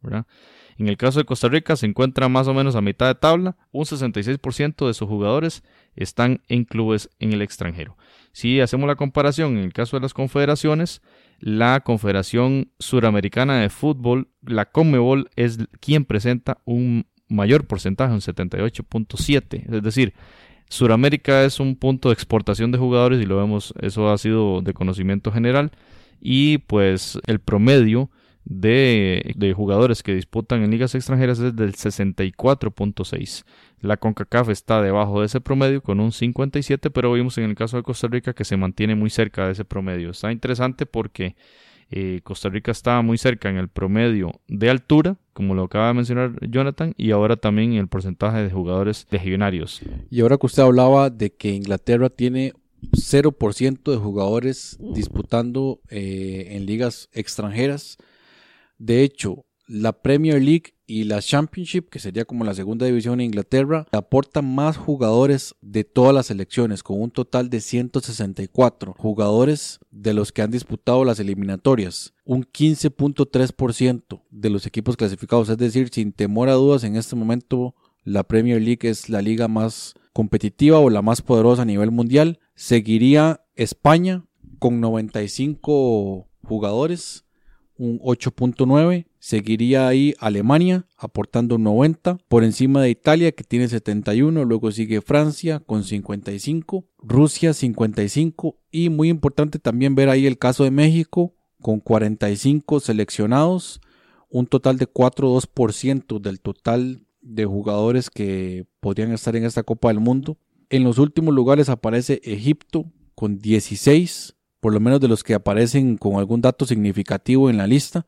[SPEAKER 1] En el caso de Costa Rica se encuentra más o menos a mitad de tabla, un 66% de sus jugadores están en clubes en el extranjero. Si hacemos la comparación en el caso de las confederaciones, la Confederación Suramericana de Fútbol, la Conmebol, es quien presenta un mayor porcentaje, un 78.7, es decir, Suramérica es un punto de exportación de jugadores y lo vemos, eso ha sido de conocimiento general. Y pues el promedio de, jugadores que disputan en ligas extranjeras es del 64.6. La CONCACAF está debajo de ese promedio con un 57, pero vimos en el caso de Costa Rica que se mantiene muy cerca de ese promedio. Está interesante porque eh, Costa Rica estaba muy cerca en el promedio de altura, como lo acaba de mencionar Jonathan, y ahora también en el porcentaje de jugadores legionarios.
[SPEAKER 3] Y ahora que usted hablaba de que Inglaterra tiene 0% de jugadores disputando eh, en ligas extranjeras, de hecho, la Premier League y la Championship, que sería como la segunda división en Inglaterra, aportan más jugadores de todas las selecciones, con un total de 164 jugadores de los que han disputado las eliminatorias, un 15.3% de los equipos clasificados, es decir, sin temor a dudas, en este momento la Premier League es la liga más competitiva o la más poderosa a nivel mundial. Seguiría España con 95 jugadores, un 8.9 Seguiría ahí Alemania aportando 90, por encima de Italia que tiene 71, luego sigue Francia con 55, Rusia 55 y muy importante también ver ahí el caso de México con 45 seleccionados, un total de 4,2% del total de jugadores que podrían estar en esta Copa del Mundo. En los últimos lugares aparece Egipto con 16, por lo menos de los que aparecen con algún dato significativo en la lista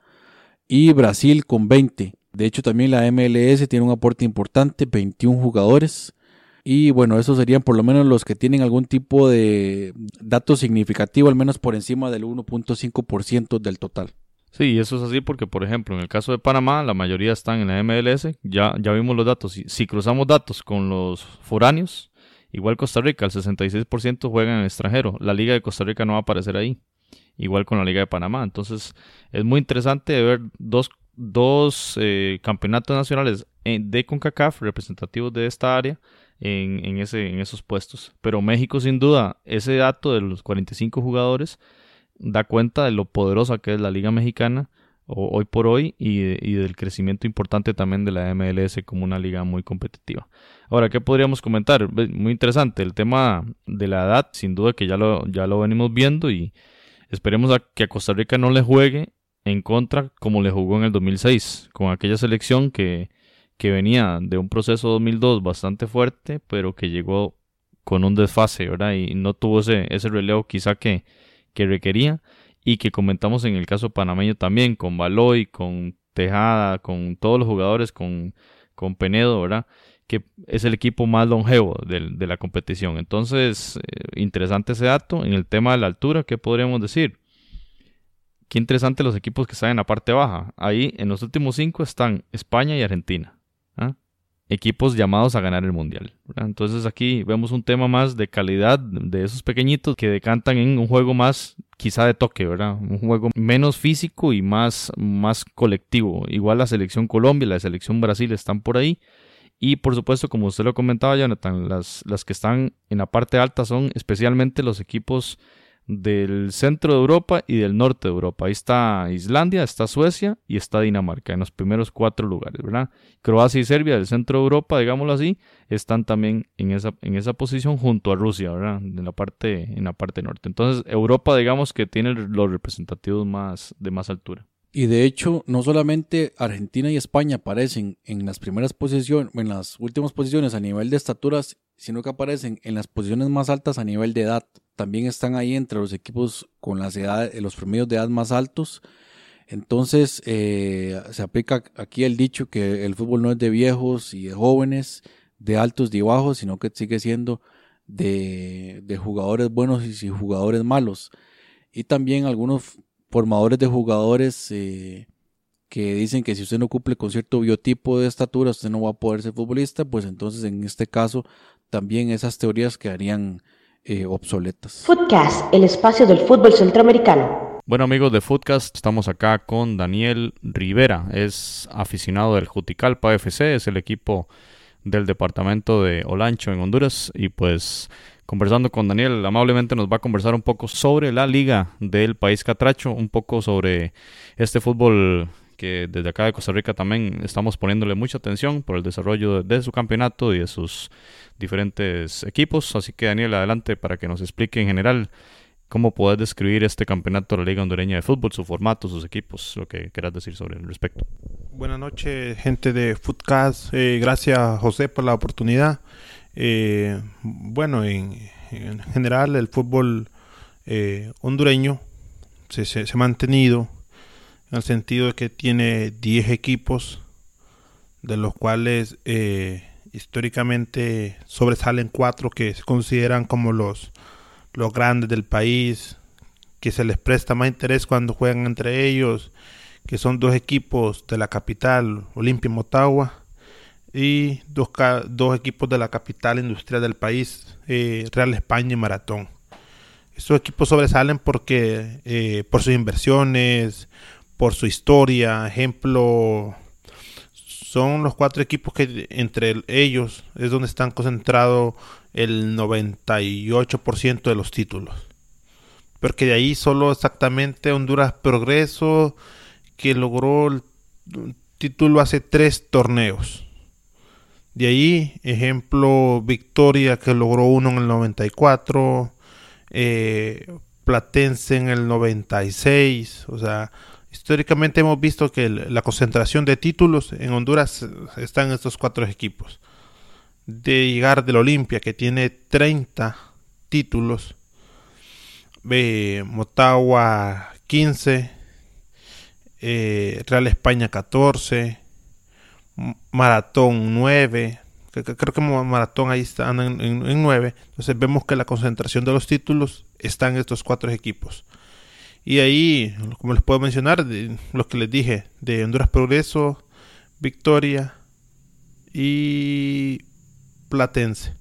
[SPEAKER 3] y Brasil con 20. De hecho, también la MLS tiene un aporte importante, 21 jugadores. Y bueno, esos serían por lo menos los que tienen algún tipo de dato significativo, al menos por encima del 1.5% del total.
[SPEAKER 1] Sí, eso es así porque, por ejemplo, en el caso de Panamá, la mayoría están en la MLS. Ya, ya vimos los datos. Si, si cruzamos datos con los foráneos, igual Costa Rica, el 66% juegan en el extranjero. La Liga de Costa Rica no va a aparecer ahí igual con la Liga de Panamá. Entonces es muy interesante ver dos, dos eh, campeonatos nacionales eh, de CONCACAF representativos de esta área en, en, ese, en esos puestos. Pero México sin duda, ese dato de los 45 jugadores da cuenta de lo poderosa que es la Liga Mexicana hoy por hoy y, del crecimiento importante también de la MLS como una liga muy competitiva. Ahora, ¿qué podríamos comentar? Muy interesante el tema de la edad, sin duda que ya lo, ya lo venimos viendo y, Esperemos a que a Costa Rica no le juegue en contra como le jugó en el 2006, con aquella selección que, que venía de un proceso 2002 bastante fuerte, pero que llegó con un desfase, ¿verdad? Y no tuvo ese, ese relevo quizá que, que requería y que comentamos en el caso panameño también, con Baloy, con Tejada, con todos los jugadores, con, con Penedo, ¿verdad? que es el equipo más longevo de, la competición. Entonces, eh, interesante ese dato. En el tema de la altura, ¿qué podríamos decir? qué interesante los equipos que están en la parte baja. Ahí en los últimos cinco están España y Argentina. ¿ah? Equipos llamados a ganar el mundial. Entonces aquí vemos un tema más de calidad de esos pequeñitos que decantan en un juego más quizá de toque, ¿verdad? Un juego menos físico y más, más colectivo. Igual la selección Colombia y la selección Brasil están por ahí. Y por supuesto, como usted lo comentaba, Jonathan, las, las que están en la parte alta son especialmente los equipos del centro de Europa y del norte de Europa. Ahí está Islandia, está Suecia y está Dinamarca en los primeros cuatro lugares, ¿verdad? Croacia y Serbia del centro de Europa, digámoslo así, están también en esa, en esa posición junto a Rusia, ¿verdad? En la parte, en la parte norte. Entonces, Europa, digamos que tiene los representativos más, de más altura.
[SPEAKER 3] Y de hecho, no solamente Argentina y España aparecen en las primeras posiciones, en las últimas posiciones a nivel de estaturas, sino que aparecen en las posiciones más altas a nivel de edad. También están ahí entre los equipos con las edades, los promedios de edad más altos. Entonces, eh, se aplica aquí el dicho que el fútbol no es de viejos y de jóvenes, de altos y bajos, sino que sigue siendo de, de jugadores buenos y jugadores malos. Y también algunos formadores de jugadores eh, que dicen que si usted no cumple con cierto biotipo de estatura, usted no va a poder ser futbolista, pues entonces en este caso también esas teorías quedarían eh, obsoletas.
[SPEAKER 2] Footcast, el espacio del fútbol centroamericano.
[SPEAKER 1] Bueno amigos de Footcast, estamos acá con Daniel Rivera, es aficionado del Juticalpa FC, es el equipo del departamento de Olancho en Honduras y pues conversando con Daniel. Amablemente nos va a conversar un poco sobre la liga del país catracho, un poco sobre este fútbol que desde acá de Costa Rica también estamos poniéndole mucha atención por el desarrollo de, su campeonato y de sus diferentes equipos. Así que Daniel, adelante para que nos explique en general cómo puedes describir este campeonato de la Liga Hondureña de Fútbol, su formato, sus equipos, lo que quieras decir sobre el respecto.
[SPEAKER 5] Buenas noches, gente de Footcast. Eh, gracias, José, por la oportunidad. Eh, bueno, en, general el fútbol eh, hondureño se, se, ha mantenido en el sentido de que tiene 10 equipos, de los cuales eh, históricamente sobresalen cuatro que se consideran como los, los grandes del país, que se les presta más interés cuando juegan entre ellos, que son dos equipos de la capital, Olimpia y Motagua, y dos, dos equipos de la capital industrial del país, eh, Real España y Maratón. Estos equipos sobresalen porque eh, por sus inversiones, por su historia, ejemplo, son los cuatro equipos que entre ellos es donde están concentrados el 98% de los títulos. Porque de ahí solo exactamente Honduras Progreso, que logró el título hace tres torneos. De ahí, ejemplo, Victoria que logró uno en el 94, eh, Platense en el 96, o sea, históricamente hemos visto que la concentración de títulos en Honduras está en estos cuatro equipos. De llegar del Olimpia que tiene 30 títulos, Motagua 15, eh, Real España 14, Maratón 9. Creo que Maratón ahí está en, en, 9. Entonces vemos que la concentración de los títulos está en estos cuatro equipos. Y ahí, como les puedo mencionar, lo que les dije, de Honduras Progreso, Victoria y Platense.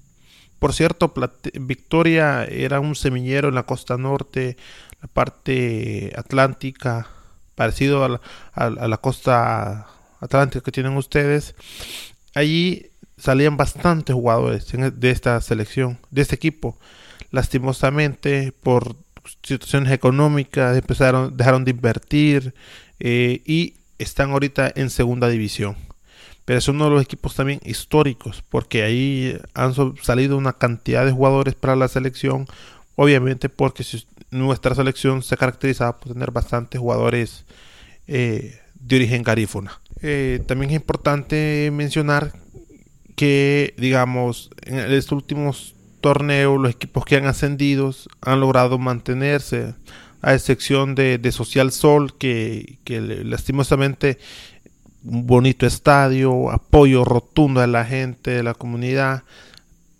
[SPEAKER 5] Por cierto, Victoria era un semillero en la costa norte, la parte atlántica, parecido a a la costa Atlántico que tienen ustedes, allí salían bastantes jugadores e, de esta selección, de este equipo. Lastimosamente, por situaciones económicas, empezaron, dejaron de invertir eh, y están ahorita en segunda división. Pero es uno de los equipos también históricos, porque ahí han salido una cantidad de jugadores para la selección. Obviamente, porque nuestra selección se caracteriza por tener bastantes jugadores eh, de origen garífuna. Eh, también es importante mencionar que, digamos, en estos últimos torneos, los equipos que han ascendido han logrado mantenerse, a excepción de, Social Sol, que, lastimosamente un bonito estadio, apoyo rotundo de la gente, de la comunidad,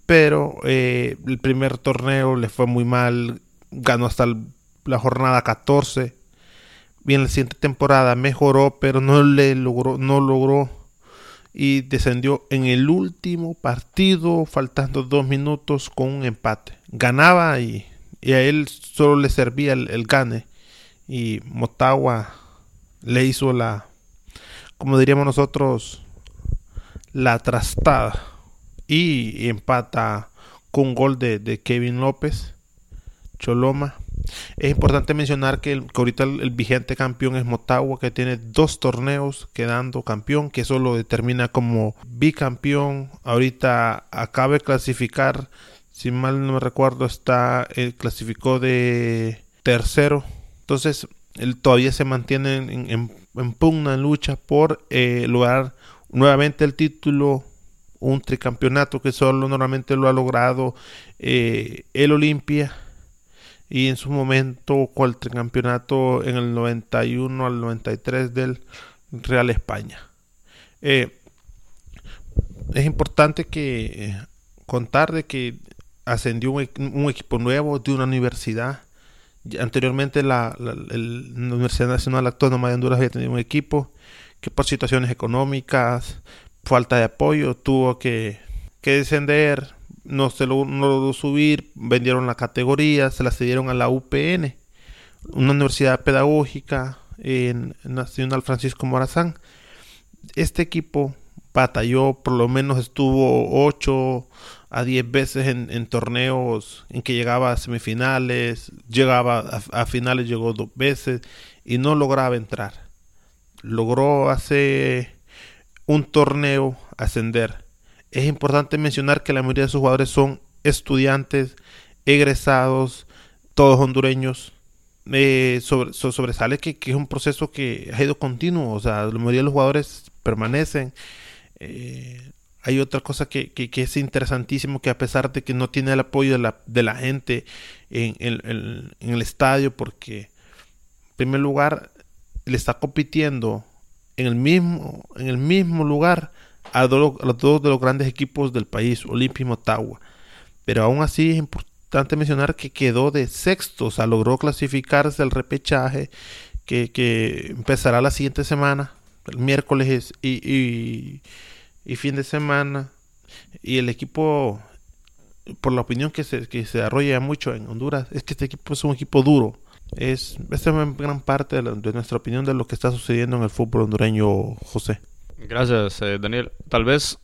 [SPEAKER 5] pero eh, el primer torneo le fue muy mal, ganó hasta la jornada 14 Bien, la siguiente temporada mejoró, pero no le logró, no logró y descendió en el último partido, faltando dos minutos con un empate. Ganaba y, a él solo le servía el, gane. Y Motagua le hizo la, como diríamos nosotros, la trastada. Y, empata con un gol de Kevin López, Choloma. Es importante mencionar que, ahorita el, vigente campeón es Motagua, que tiene dos torneos quedando campeón, que eso lo determina como bicampeón. Ahorita acaba de clasificar, si mal no me recuerdo, está eh, clasificó de tercero. Entonces, él todavía se mantiene en, pugna, en lucha por eh, lograr nuevamente el título un tricampeonato que solo normalmente lo ha logrado eh, el Olimpia y en su momento campeonato en el 91 al 93 del Real España. Eh, es importante que eh, contar de que ascendió un, equipo nuevo de una universidad. Anteriormente la, Universidad Nacional Autónoma de Honduras había tenido un equipo que por situaciones económicas, falta de apoyo, tuvo que, que descender no se lo, logró subir, vendieron la categoría, se la cedieron a la UPN, una universidad pedagógica en Nacional Francisco Morazán. Este equipo batalló, por lo menos estuvo 8 a 10 veces en, torneos en que llegaba a semifinales, llegaba a, a, finales, llegó dos veces y no lograba entrar. Logró hace un torneo ascender es importante mencionar que la mayoría de sus jugadores son estudiantes, egresados, todos hondureños. Eh, sobresale que, es un proceso que ha ido continuo, o sea, la mayoría de los jugadores permanecen. Eh, hay otra cosa que, es interesantísimo, que a pesar de que no tiene el apoyo de la, gente en, el estadio, porque en primer lugar le está compitiendo en el mismo lugar a, dos de los grandes equipos del país, Olimpia y Motagua. Pero aún así es importante mencionar que quedó de sexto, o sea, logró clasificarse al repechaje que, empezará la siguiente semana, el miércoles y, y, fin de semana. Y el equipo, por la opinión que se, que se desarrolla mucho en Honduras, es que este equipo es un equipo duro. Es, es gran parte de nuestra opinión de lo que está sucediendo en el fútbol hondureño, José.
[SPEAKER 1] Gracias, eh, Daniel. Tal vez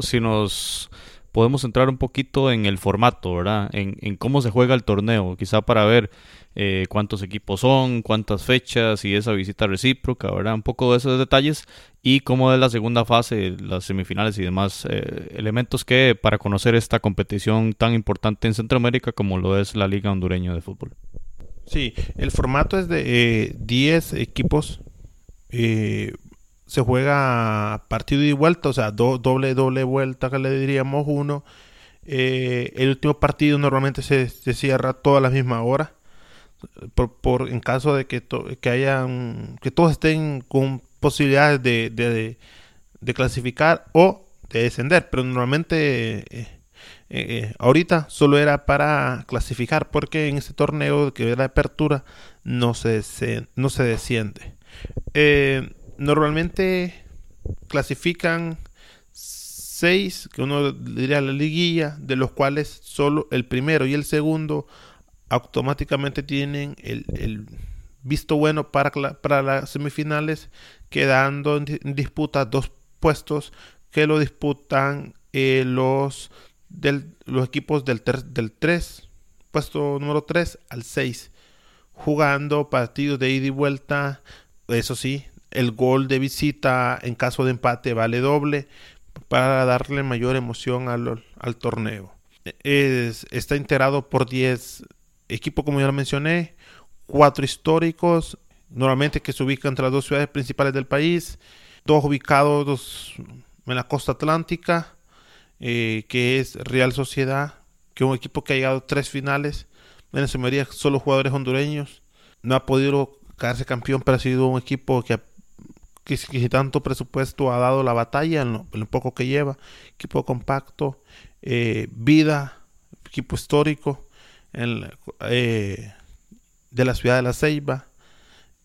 [SPEAKER 1] si nos podemos entrar un poquito en el formato, ¿verdad? En, cómo se juega el torneo, quizá para ver eh, cuántos equipos son, cuántas fechas y esa visita recíproca, ¿verdad? Un poco de esos detalles y cómo es la segunda fase, las semifinales y demás eh, elementos que para conocer esta competición tan importante en Centroamérica como lo es la Liga Hondureña de Fútbol.
[SPEAKER 5] Sí, el formato es de 10 equipos. Se juega partido y vuelta, o sea, doble, doble vuelta que le diríamos uno. Eh, el último partido normalmente se, cierra toda la misma hora. Por, en caso de que, que hayan que todos estén con posibilidades de, de, clasificar o de descender pero normalmente eh, eh, ahorita solo era para clasificar porque en ese torneo que era de apertura no se, se no se desciende normalmente clasifican seis, que uno diría la liguilla, de los cuales solo el primero y el segundo automáticamente tienen el, visto bueno para, para las semifinales, quedando en disputa dos puestos que lo disputan eh, los, del, los equipos del, del 3, puesto número 3 al 6, jugando partidos de ida y vuelta, eso sí, el gol de visita en caso de empate vale doble para darle mayor emoción al, al torneo. Es, está integrado por 10 equipos, como ya lo mencioné, cuatro históricos, normalmente que se ubican entre las dos ciudades principales del país, dos ubicados en la costa atlántica, eh, que es Real Sociedad, que es un equipo que ha llegado a tres finales, en su mayoría solo jugadores hondureños, no ha podido quedarse campeón, pero ha sido un equipo que que, si tanto presupuesto ha dado la batalla en lo, poco que lleva, equipo compacto, eh, vida, equipo histórico eh, de la ciudad de La Ceiba.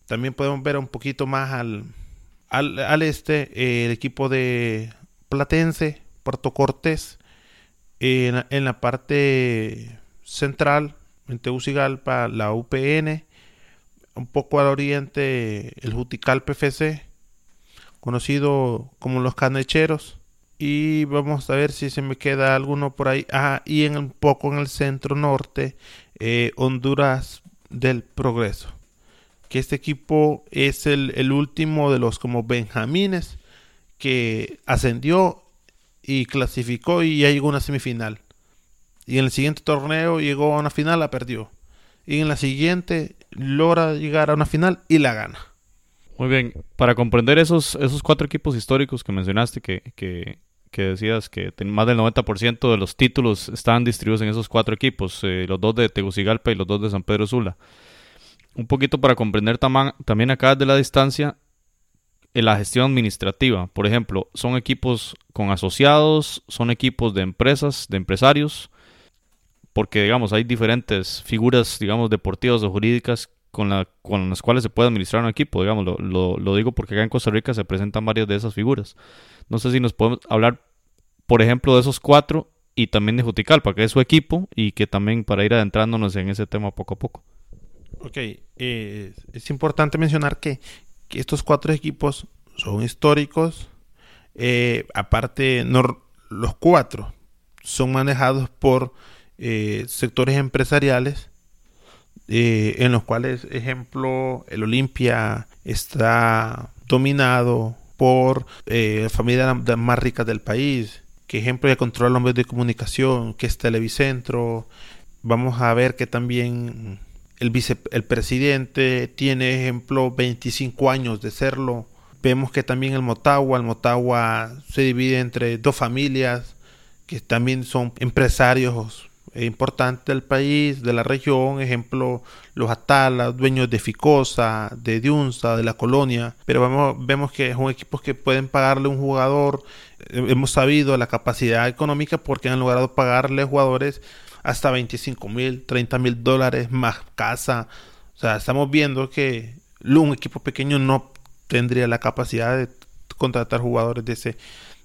[SPEAKER 5] También podemos ver un poquito más al, al, este eh, el equipo de Platense, Puerto Cortés. En, en la parte central, en Tegucigalpa, la UPN. Un poco al oriente, el Jutical PFC, conocido como los Canecheros. Y vamos a ver si se me queda alguno por ahí. Ah, y en un poco en el centro norte, eh, Honduras del Progreso. Que este equipo es el, último de los como Benjamines que ascendió y clasificó y ya llegó a una semifinal. Y en el siguiente torneo llegó a una final, la perdió. Y en la siguiente logra llegar a una final y la gana.
[SPEAKER 1] Muy bien, para comprender esos, esos cuatro equipos históricos que mencionaste, que, que, decías que más del 90% de los títulos estaban distribuidos en esos cuatro equipos, eh, los dos de Tegucigalpa y los dos de San Pedro Sula. Un poquito para comprender también acá de la distancia en la gestión administrativa. Por ejemplo, son equipos con asociados, son equipos de empresas, de empresarios, porque digamos hay diferentes figuras, digamos, deportivas o jurídicas con, la, con las cuales se puede administrar un equipo, digamos, lo, lo digo porque acá en Costa Rica se presentan varias de esas figuras. No sé si nos podemos hablar, por ejemplo, de esos cuatro y también de Juticalpa, que es su equipo, y que también para ir adentrándonos en ese tema poco a poco.
[SPEAKER 5] Ok, eh, es importante mencionar que, estos cuatro equipos son históricos. Eh, aparte, los cuatro son manejados por eh, sectores empresariales en los cuales, ejemplo, el Olimpia está dominado por eh, familias más ricas del país. Que ejemplo de controlar los medios de comunicación, que es Televicentro. Vamos a ver que también el, vice, el presidente tiene, ejemplo, 25 años de serlo. Vemos que también el Motagua, el Motagua se divide entre dos familias que también son empresarios importante del país, de la región, ejemplo, los Atalas, dueños de Ficosa, de Diunza, de la colonia, pero vemos, vemos que son equipos que pueden pagarle un jugador, eh, hemos sabido la capacidad económica porque han logrado pagarle jugadores hasta 25 mil, 30 mil dólares más casa, o sea, estamos viendo que un equipo pequeño no tendría la capacidad de contratar jugadores de ese,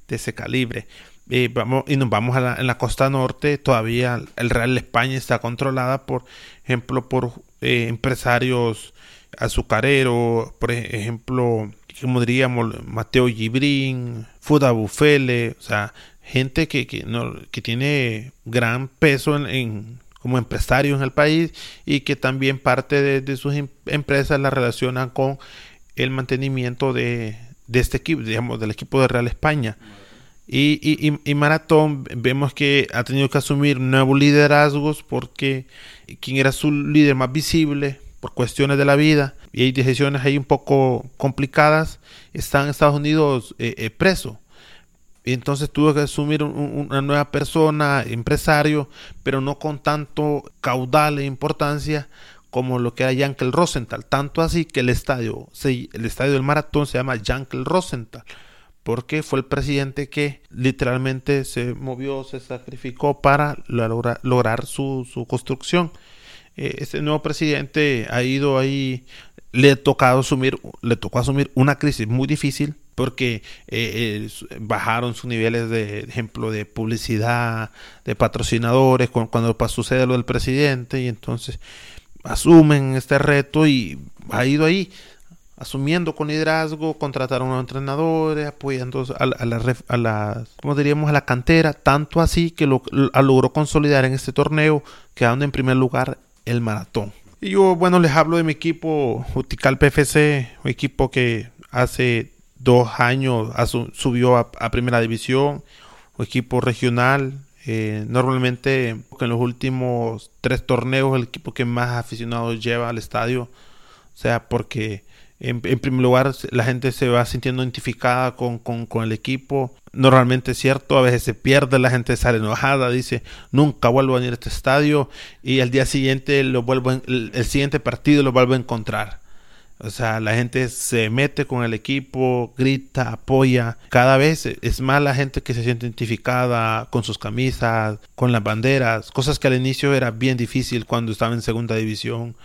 [SPEAKER 5] de ese calibre. Y, vamos, y nos vamos a la, en la costa norte, todavía el Real España está controlada, por ejemplo, por eh, empresarios azucareros, por ejemplo, como diríamos, Mateo Gibrín, Fuda Bufele, o sea, gente que, que, no, que tiene gran peso en, como empresarios en el país y que también parte de, sus em, empresas la relacionan con el mantenimiento de, de este equipo, digamos, del equipo de Real España. Y, y, Maratón vemos que ha tenido que asumir nuevos liderazgos porque quien era su líder más visible por cuestiones de la vida y hay decisiones ahí un poco complicadas, está en Estados Unidos eh, eh, preso. Y entonces tuvo que asumir una nueva persona, empresario, pero no con tanto caudal e importancia como lo que era Yankel Rosenthal. Tanto así que el estadio, el estadio del maratón se llama Yankel Rosenthal porque fue el presidente que literalmente se movió, se sacrificó para lograr, su, construcción. Eh, este nuevo presidente ha ido ahí, le, tocado asumir, le tocó asumir una crisis muy difícil porque eh, eh, bajaron sus niveles de, ejemplo de publicidad, de patrocinadores cuando sucede lo del presidente y entonces asumen este reto y ha ido ahí asumiendo con liderazgo, contrataron a unos entrenadores, apoyando a, la, a la, ¿cómo diríamos? a la cantera, tanto así que lo, logró consolidar en este torneo, quedando en primer lugar el maratón. Y yo, bueno, les hablo de mi equipo, Utical PFC, un equipo que hace dos años subió a, primera división, un equipo regional. Eh, normalmente en los últimos tres torneos el equipo que más aficionados lleva al estadio, o sea, porque en, primer lugar, la gente se va sintiendo identificada con, el equipo. Normalmente es cierto, a veces se pierde, la gente sale enojada, dice, nunca vuelvo a venir a este estadio y al día siguiente lo vuelvo el, siguiente partido lo vuelvo a encontrar. O sea, la gente se mete con el equipo, grita, apoya. Cada vez es más la gente que se siente identificada con sus camisas, con las banderas, cosas que al inicio era bien difícil cuando estaba en segunda división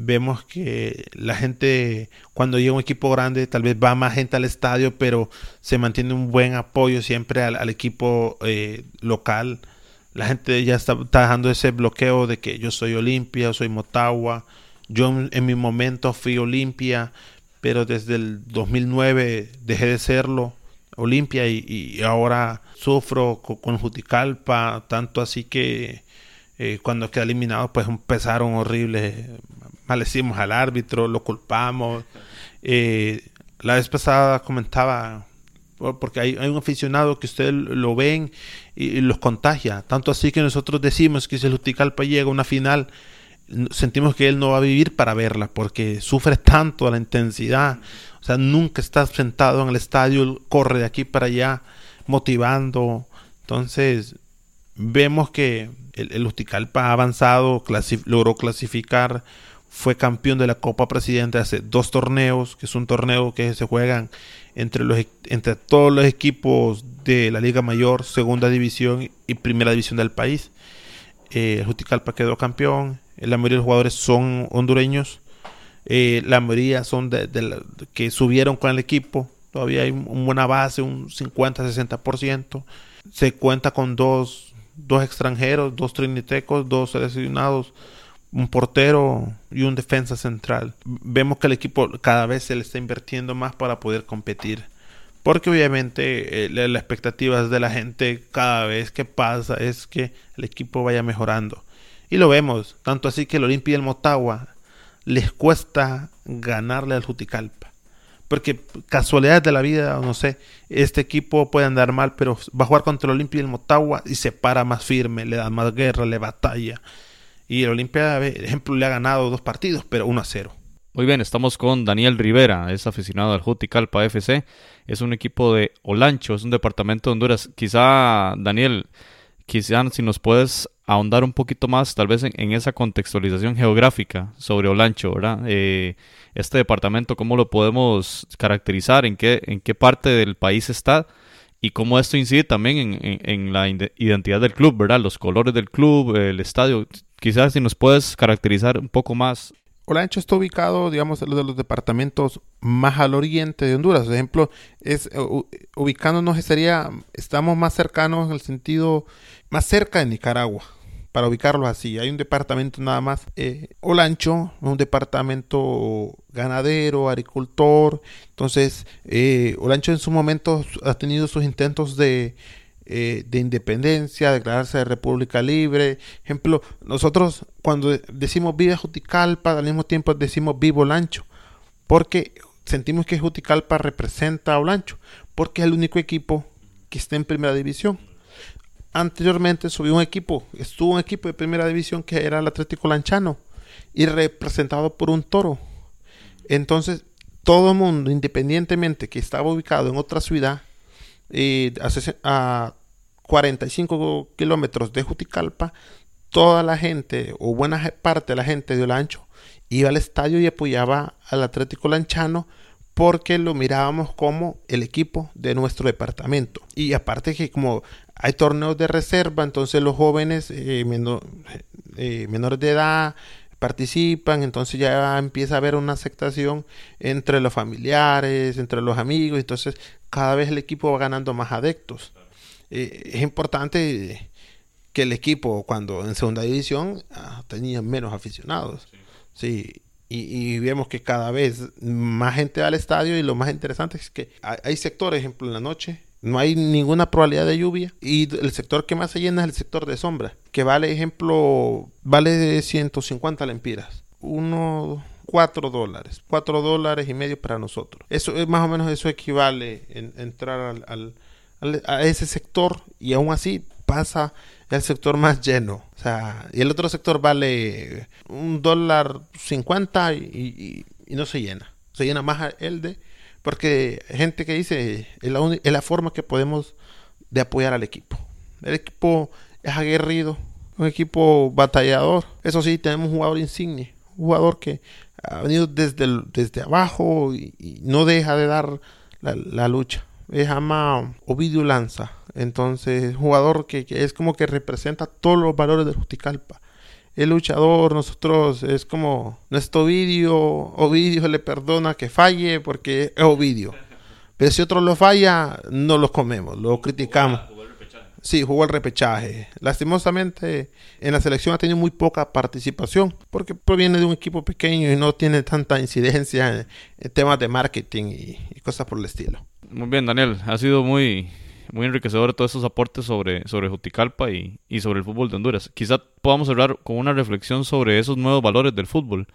[SPEAKER 5] vemos que la gente cuando llega un equipo grande tal vez va más gente al estadio pero se mantiene un buen apoyo siempre al, equipo eh, local. La gente ya está, dejando ese bloqueo de que yo soy Olimpia, soy Motagua. Yo en, mi momento fui Olimpia pero desde el 2009 dejé de serlo Olimpia y, ahora sufro con, Juticalpa, tanto así que eh, cuando queda eliminado pues empezaron horribles, malecimos al árbitro, lo culpamos. Eh, la vez pasada comentaba, porque hay, un aficionado que ustedes lo ven y, los contagia, tanto así que nosotros decimos que si el Juticalpa llega a una final, sentimos que él no va a vivir para verla, porque sufre tanto la intensidad o sea, nunca está sentado en el estadio, corre de aquí para allá, motivando. Entonces, vemos que el, el ha avanzado, logró clasificar, fue campeón de la Copa Presidente hace dos torneos, que es un torneo que se juegan entre, los, entre todos los equipos de la Liga Mayor, Segunda División y Primera División del país. Eh, Juticalpa quedó campeón, la mayoría de los jugadores son hondureños eh, la mayoría son de, que subieron con el equipo. Todavía hay una buena base, un 50-60%. Se cuenta con dos, dos extranjeros, dos trinitecos, dos seleccionados, un portero y un defensa central. Vemos que el equipo cada vez se le está invirtiendo más para poder competir. Porque obviamente eh, la, expectativa de la gente cada vez que pasa es que el equipo vaya mejorando. Y lo vemos, tanto así que el Olimpia y el Motagua les cuesta ganarle al Juticalpa. Porque casualidades de la vida, no sé, este equipo puede andar mal, pero va a jugar contra el Olimpia y el Motagua y se para más firme, le da más guerra, le batalla. Y el Olimpia, ejemplo, le ha ganado dos partidos, pero 1 a 0.
[SPEAKER 1] Muy bien, estamos con Daniel Rivera, es aficionado al Juticalpa FC, es un equipo de Olancho, es un departamento de Honduras. Quizá, Daniel, quizá si nos puedes ahondar un poquito más, tal vez en, esa contextualización geográfica sobre Olancho, ¿verdad? Eh, este departamento, ¿cómo lo podemos caracterizar? ¿En qué, en qué parte del país está? Y cómo esto incide también en, la identidad del club, ¿verdad? Los colores del club, el estadio. Quizás si nos puedes caracterizar un poco más.
[SPEAKER 5] Olancho está ubicado, digamos, en de los departamentos más al oriente de Honduras. Por ejemplo, es ubicándonos sería, estamos más cercanos en el sentido más cerca de Nicaragua para ubicarlo así. Hay un departamento nada más, eh, Olancho, un departamento ganadero, agricultor. Entonces, eh, Olancho en su momento ha tenido sus intentos de, eh, de independencia, declararse de república libre. Ejemplo, nosotros cuando decimos viva Juticalpa, al mismo tiempo decimos vivo Olancho, porque sentimos que Juticalpa representa a Olancho, porque es el único equipo que está en primera división anteriormente subió un equipo, estuvo un equipo de primera división que era el Atlético Lanchano y representado por un toro. Entonces, todo el mundo, independientemente que estaba ubicado en otra ciudad, eh, a 45 kilómetros de Juticalpa, toda la gente, o buena parte de la gente de Olancho, iba al estadio y apoyaba al Atlético Lanchano porque lo mirábamos como el equipo de nuestro departamento. Y aparte que como hay torneos de reserva, entonces los jóvenes eh, eh, menores de edad participan, entonces ya empieza a haber una aceptación entre los familiares, entre los amigos, entonces cada vez el equipo va ganando más adeptos. Eh, es importante que el equipo cuando en segunda división ah, tenía menos aficionados. Sí, y, vemos que cada vez más gente va al estadio y lo más interesante es que hay, sectores, ejemplo, en la noche, no hay ninguna probabilidad de lluvia y el sector que más se llena es el sector de sombra, que vale, ejemplo, vale 150 lempiras. Uno, 4 dólares, 4 dólares y medio para nosotros. Eso es más o menos eso equivale en, entrar al, a ese sector y aún así pasa el sector más lleno. O sea, y el otro sector vale un dólar cincuenta y, no se llena. Se llena más el de, porque gente que dice, es la, es la forma que podemos de apoyar al equipo. El equipo es aguerrido, un equipo batallador. Eso sí, tenemos un jugador insigne, un jugador que ha venido desde, desde abajo y, no deja de dar la, lucha. Es llama Ovidio Lanza entonces, jugador que, es como que representa todos los valores del Justicalpa. El luchador, nosotros es como nuestro Ovidio, Ovidio le perdona que falle porque es Ovidio. Pero si otro lo falla, no lo comemos, lo criticamos. Sí, jugó el repechaje. Lastimosamente, en la selección ha tenido muy poca participación porque proviene de un equipo pequeño y no tiene tanta incidencia en, temas de marketing y, y, cosas por el estilo.
[SPEAKER 1] Muy bien, Daniel. Ha sido muy, muy enriquecedor todos esos aportes sobre, sobre Juticalpa y, y sobre el fútbol de Honduras. Quizá podamos hablar con una reflexión sobre esos nuevos valores del fútbol.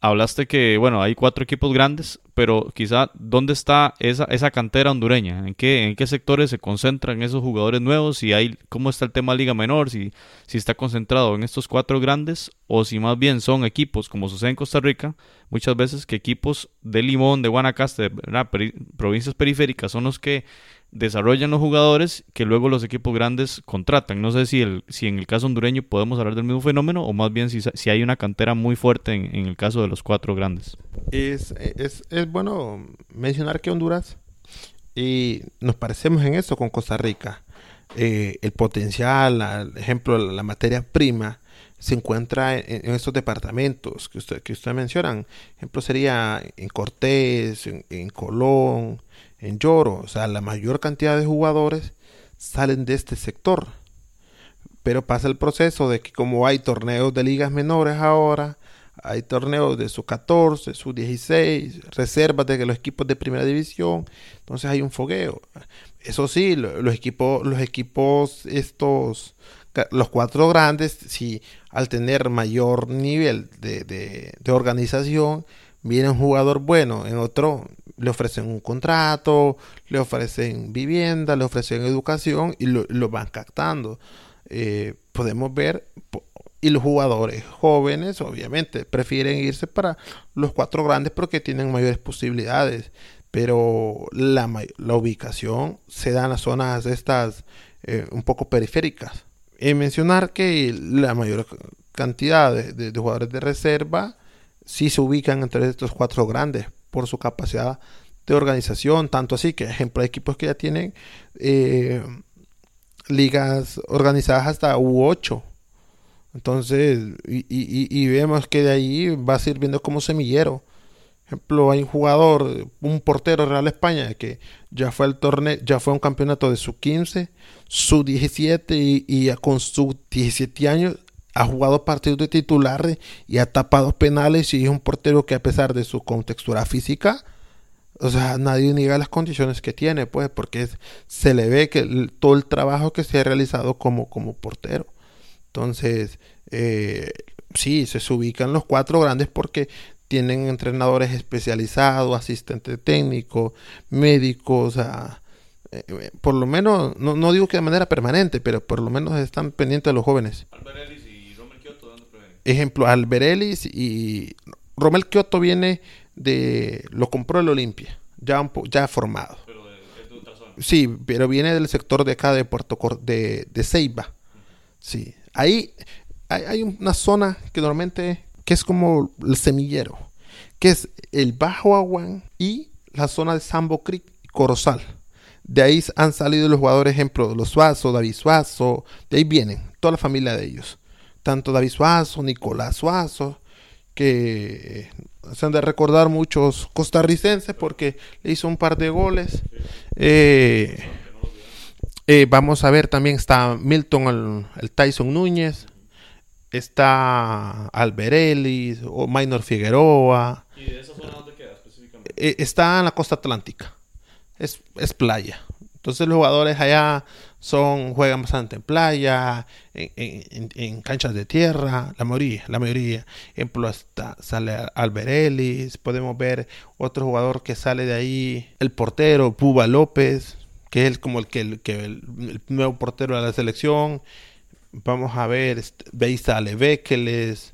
[SPEAKER 1] Hablaste que, bueno, hay cuatro equipos grandes, pero quizá, ¿dónde está esa, esa cantera hondureña? ¿En qué, ¿En qué sectores se concentran esos jugadores nuevos? Si hay, ¿Cómo está el tema Liga Menor? Si, si está concentrado en estos cuatro grandes, o si más bien son equipos, como sucede en Costa Rica, muchas veces que equipos de Limón, de Guanacaste, de provincias periféricas, son los que desarrollan los jugadores que luego los equipos grandes contratan. No sé si, el, si en el caso hondureño podemos hablar del mismo fenómeno o más bien si, si hay una cantera muy fuerte en, en, el caso de los cuatro grandes.
[SPEAKER 5] Es, es, es bueno mencionar que Honduras, y nos parecemos en eso con Costa Rica, eh, el potencial, el ejemplo, la, materia prima, se encuentra en, estos departamentos que usted, que usted mencionan. Ejemplo sería en Cortés, en Colón, en Lloro, o sea, la mayor cantidad de jugadores salen de este sector. Pero pasa el proceso de que como hay torneos de ligas menores ahora, hay torneos de su 14, su 16, reservas de los equipos de primera división, entonces hay un fogueo. Eso sí, los equipos, los equipos estos, los cuatro grandes, si al tener mayor nivel de, de, de organización, viene un jugador bueno, en otro le ofrecen un contrato, le ofrecen vivienda, le ofrecen educación y lo, lo van captando. Eh, podemos ver, y los jugadores jóvenes obviamente prefieren irse para los cuatro grandes porque tienen mayores posibilidades, pero la, la ubicación se da en las zonas estas eh, un poco periféricas. Y mencionar que la mayor cantidad de, de jugadores de reserva sí se ubican entre estos cuatro grandes por su capacidad de organización, tanto así que, ejemplo, hay equipos que ya tienen eh, ligas organizadas hasta U8. Entonces, y, vemos que de ahí va sirviendo como semillero. Ejemplo, hay un jugador, un portero Real España que ya fue al torneo, ya fue a un campeonato de su 15, su 17 y, y con sus 17 años ha jugado partidos de titular y ha tapado penales y es un portero que a pesar de su contextura física, o sea, nadie niega las condiciones que tiene, pues, porque se le ve que todo el trabajo que se ha realizado como, como portero. Entonces, eh, sí, se, ubican los cuatro grandes porque tienen entrenadores especializados, asistentes técnicos, médicos, o sea, eh, por lo menos, no, no, digo que de manera permanente, pero por lo menos están pendientes de los jóvenes. Ejemplo, Alberelis y Romel Kioto viene de. Lo compró el Olimpia, ya, ya formado.
[SPEAKER 1] Pero de, de otra zona.
[SPEAKER 5] Sí, pero viene del sector de acá de Puerto Cor de, de Ceiba. Sí. Ahí hay, hay, una zona que normalmente. que es como el semillero. Que es el Bajo Aguán y la zona de Sambo Creek y Corozal. De ahí han salido los jugadores, ejemplo, los Suazo, David Suazo. De ahí vienen, toda la familia de ellos tanto David Suazo, Nicolás Suazo, que se han de recordar muchos costarricenses porque le hizo un par de goles. Eh, eh, vamos a ver, también está Milton, el, el Tyson Núñez, está Alberelis, o Minor Figueroa.
[SPEAKER 1] ¿Y de esa zona dónde queda específicamente?
[SPEAKER 5] Eh, está en la costa atlántica, es, es playa. Entonces los jugadores allá son juegan bastante en playa, en, en, canchas de tierra, la mayoría, la mayoría. Ejemplo, hasta sale Alberelis, podemos ver otro jugador que sale de ahí, el portero Puba López, que es como el que el, que el, nuevo portero de la selección. Vamos a ver, Beisa Alevekeles.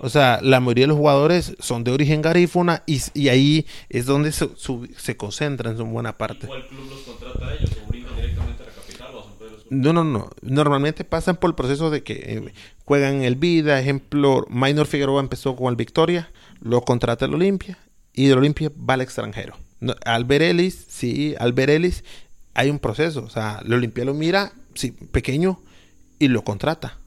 [SPEAKER 5] O sea, la mayoría de los jugadores son de origen garífuna y, y ahí es donde se, su, se concentran en buena parte.
[SPEAKER 1] ¿Y cuál club los contrata a ellos? ¿O brindan directamente a la capital o a San Pedro Sur?
[SPEAKER 5] No, no, no. Normalmente pasan por el proceso de que eh, juegan en el Vida. Ejemplo, Minor Figueroa empezó con el Victoria, lo contrata el Olimpia y del Olimpia va al extranjero. No, Alberelis, sí, Alberelis, hay un proceso. O sea, el Olimpia lo mira, sí, pequeño y lo contrata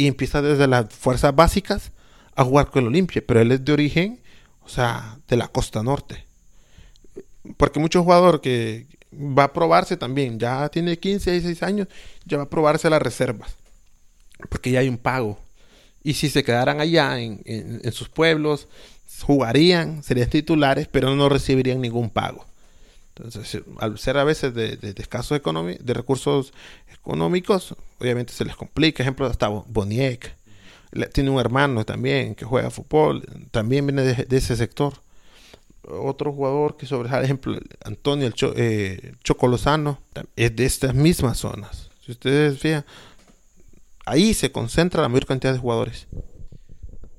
[SPEAKER 5] y empieza desde las fuerzas básicas a jugar con el Olimpia, pero él es de origen, o sea, de la costa norte. Porque muchos jugadores que va a probarse también, ya tiene 15, 16 años, ya va a probarse las reservas, porque ya hay un pago. Y si se quedaran allá en, en sus pueblos, jugarían, serían titulares, pero no recibirían ningún pago. Al ser a veces de, de, de escasos de recursos económicos, obviamente se les complica. Ejemplo, hasta Boniek. Tiene un hermano también que juega fútbol, también viene de, ese sector. Otro jugador que sobresale, ejemplo, Antonio el Cho, eh, Chocolozano, es de estas mismas zonas. Si ustedes fijan, ahí se concentra la mayor cantidad de jugadores.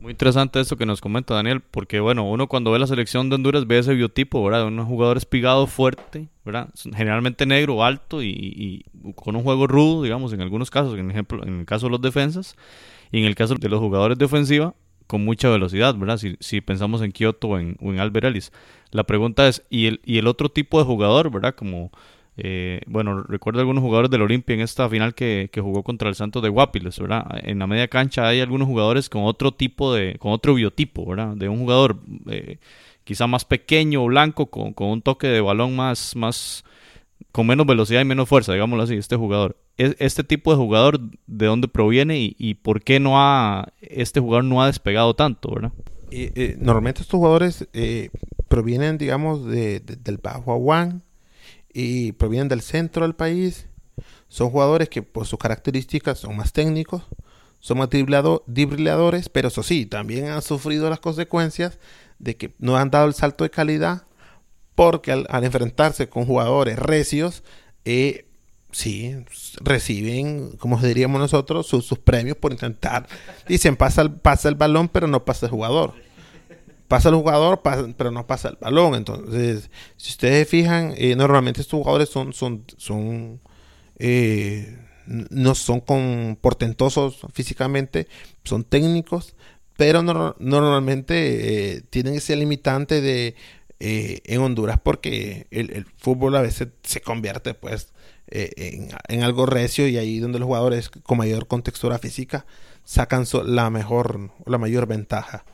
[SPEAKER 1] Muy interesante esto que nos comenta Daniel, porque bueno, uno cuando ve la selección de Honduras ve ese biotipo, ¿verdad? Un jugador espigado, fuerte, ¿verdad? Generalmente negro, alto y, con un juego rudo, digamos, en algunos casos, en, ejemplo, en el caso de los defensas, y en el caso de los jugadores de ofensiva, con mucha velocidad, ¿verdad? Si, si pensamos en Kioto o en, o en La pregunta es, ¿y el, ¿y el otro tipo de jugador, ¿verdad? Como eh, bueno, recuerdo algunos jugadores del Olimpia en esta final que, jugó contra el Santos de Guapiles, ¿verdad? En la media cancha hay algunos jugadores con otro tipo de, con otro biotipo, ¿verdad? De un jugador eh, quizá más pequeño, blanco, con, un toque de balón más, más, con menos velocidad y menos fuerza, digámoslo así, este jugador. Este tipo de jugador, ¿de dónde proviene y, por qué no ha, este jugador no ha despegado tanto, ¿verdad?
[SPEAKER 5] normalmente estos jugadores eh, provienen, digamos, del Bajo Aguán, y provienen del centro del país. Son jugadores que por sus características son más técnicos, son más dribladores, pero eso sí, también han sufrido las consecuencias de que no han dado el salto de calidad porque al, enfrentarse con jugadores recios, eh, sí, reciben, como diríamos nosotros, sus, sus premios por intentar. Dicen, pasa el, pasa el balón, pero no pasa el jugador pasa el jugador, pero no pasa el balón. Entonces, si ustedes fijan, eh, normalmente estos jugadores son, son, son eh, no son con portentosos físicamente, son técnicos, pero normalmente eh, tienen ese limitante de en Honduras porque el, fútbol a veces se convierte pues en, en, algo recio y ahí donde los jugadores con mayor contextura física sacan la mejor la mayor ventaja.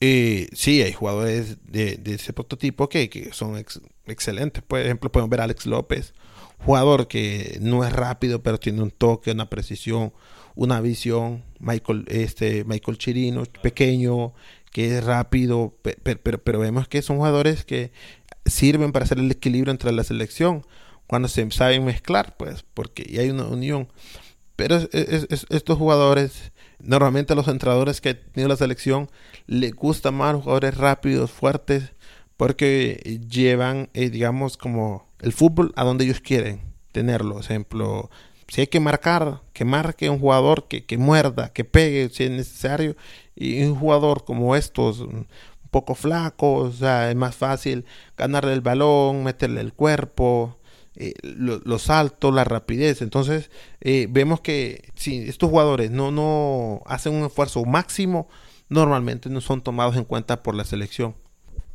[SPEAKER 5] Eh, sí, hay jugadores de, ese prototipo que, son excelentes. Por ejemplo, podemos ver a Alex López, jugador que no es rápido, pero tiene un toque, una precisión, una visión. Michael, este, Michael Chirino, pequeño, que es rápido, pero, pero, vemos que son jugadores que sirven para hacer el equilibrio entre la selección cuando se saben mezclar, pues, porque hay una unión. Pero estos jugadores Normalmente los entrenadores que tiene la selección le gusta más jugadores rápidos, fuertes, porque llevan, eh, digamos, como el fútbol a donde ellos quieren tenerlo. Por ejemplo, si hay que marcar, que marque un jugador que, que muerda, que pegue si es necesario, y un jugador como estos, un poco flacos, o sea, es más fácil ganarle el balón, meterle el cuerpo, eh, los saltos, la rapidez. Entonces, eh, vemos que si estos jugadores no, no hacen un esfuerzo máximo, normalmente no son tomados en cuenta por la selección.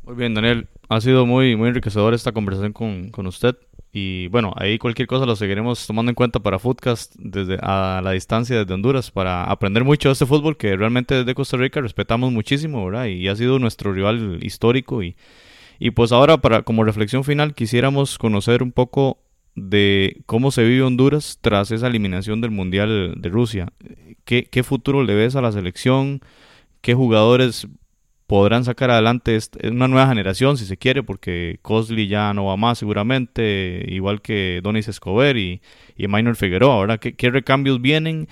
[SPEAKER 1] Muy bien, Daniel. Ha sido muy, muy enriquecedor esta conversación con, con usted. Y bueno, ahí cualquier cosa lo seguiremos tomando en cuenta para Footcast desde a la distancia desde Honduras para aprender mucho de este fútbol que realmente desde Costa Rica respetamos muchísimo, ¿verdad? Y ha sido nuestro rival histórico y y pues ahora, para como reflexión final, quisiéramos conocer un poco de cómo se vive Honduras tras esa eliminación del Mundial de Rusia. ¿Qué, futuro le ves a la selección? ¿Qué jugadores podrán sacar adelante una nueva generación, si se quiere, porque Cosley ya no va más seguramente, igual que Donis Escobar y, y Minor Figueroa, ¿verdad? ¿Qué, ¿Qué, recambios vienen?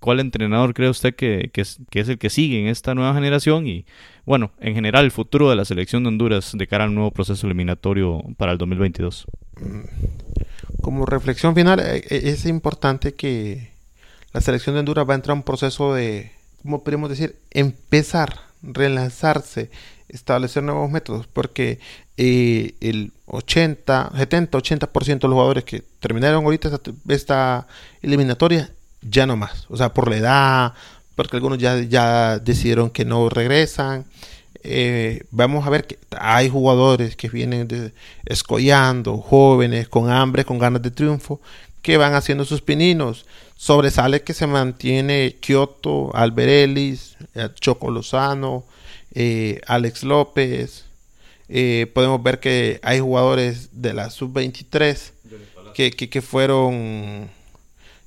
[SPEAKER 1] ¿Cuál entrenador cree usted que, que, es, que es el que sigue en esta nueva generación? Y bueno, en general, el futuro de la selección de Honduras de cara al nuevo proceso eliminatorio para el 2022.
[SPEAKER 5] Como reflexión final, eh, eh, es importante que la selección de Honduras va a entrar a un proceso de, ¿cómo podemos decir? Empezar, relanzarse, establecer nuevos métodos, porque eh, el 80, 70, 80% de los jugadores que terminaron ahorita esta, esta eliminatoria ya no más, o sea, por la edad, porque algunos ya, ya decidieron que no regresan. Eh, vamos a ver que hay jugadores que vienen de, escollando, jóvenes, con hambre, con ganas de triunfo, que van haciendo sus pininos. sobresale que se mantiene Kioto, Alberelis, eh, Choco Lozano, eh, Alex López. Eh, podemos ver que hay jugadores de la sub-23 que, que, fueron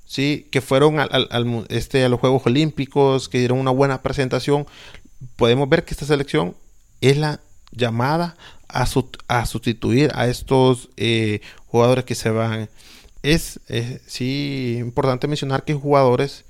[SPEAKER 5] sí que fueron al, este, a los Juegos Olímpicos, que dieron una buena presentación. Podemos ver que esta selección es la llamada a, a sustituir a estos jugadores que se van es sí importante mencionar que jugadores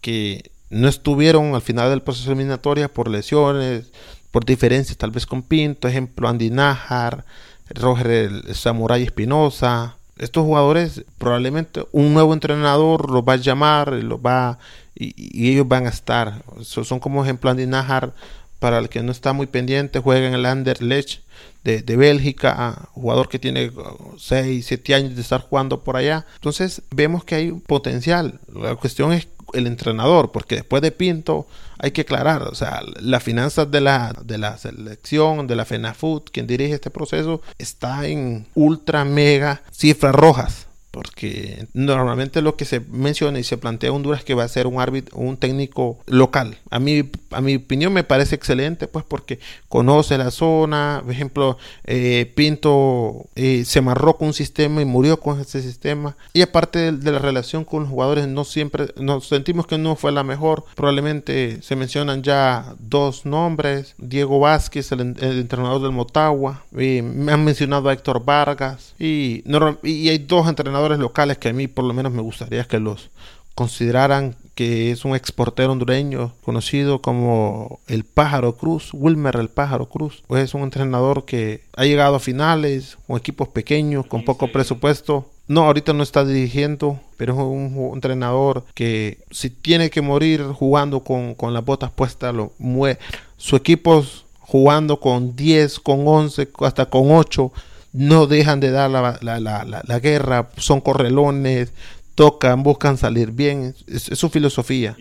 [SPEAKER 5] que no estuvieron al final del proceso eliminatorio por lesiones, por diferencias tal vez con Pinto, ejemplo Andy Najar, Roger el Samurai Espinosa. Estos jugadores probablemente un nuevo entrenador los va a llamar, los va y, ellos van a estar. son como ejemplo Andy Najar para el que no está muy pendiente, juega en el Anderlecht de, de Bélgica, jugador que tiene 6, 7 años de estar jugando por allá. Entonces vemos que hay un potencial. La cuestión es el entrenador, porque después de Pinto hay que aclarar, o sea, las finanzas de la, de la selección, de la FENAFUT, quien dirige este proceso, está en ultra mega cifras rojas porque normalmente lo que se menciona y se plantea Honduras que va a ser un árbitro, un técnico local. A mí, a mi opinión me parece excelente, pues porque conoce la zona. Por ejemplo, eh, Pinto eh, se amarró con un sistema y murió con ese sistema. Y aparte de, la relación con los jugadores, no siempre nos sentimos que no fue la mejor. Probablemente se mencionan ya dos nombres: Diego Vázquez, el, entrenador del Motagua. me han mencionado a Héctor Vargas y, y hay dos entrenadores locales que a mí por lo menos me gustaría que los consideraran que es un exportero hondureño conocido como el Pájaro Cruz, Wilmer el Pájaro Cruz. Pues es un entrenador que ha llegado a finales con equipos pequeños, con poco presupuesto. No, ahorita no está dirigiendo, pero es un, entrenador que si tiene que morir jugando con, con las botas puestas, lo muere. Su equipo jugando con 10, con 11, hasta con 8 no dejan de dar la, la, la, la guerra, son correlones, tocan, buscan salir bien, es, su filosofía.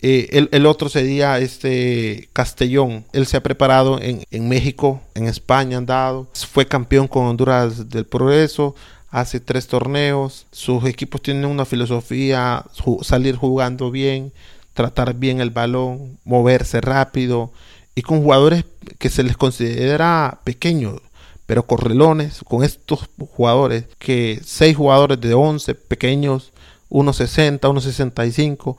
[SPEAKER 5] Eh, el, el, otro sería este Castellón. Él se ha preparado en, en México, en España han dado. Fue campeón con Honduras del Progreso hace tres torneos. Sus equipos tienen una filosofía, salir jugando bien, tratar bien el balón, moverse rápido y con jugadores que se les considera pequeños pero Correlones, con estos jugadores, que seis jugadores de 11 pequeños, 1.60, 1.65,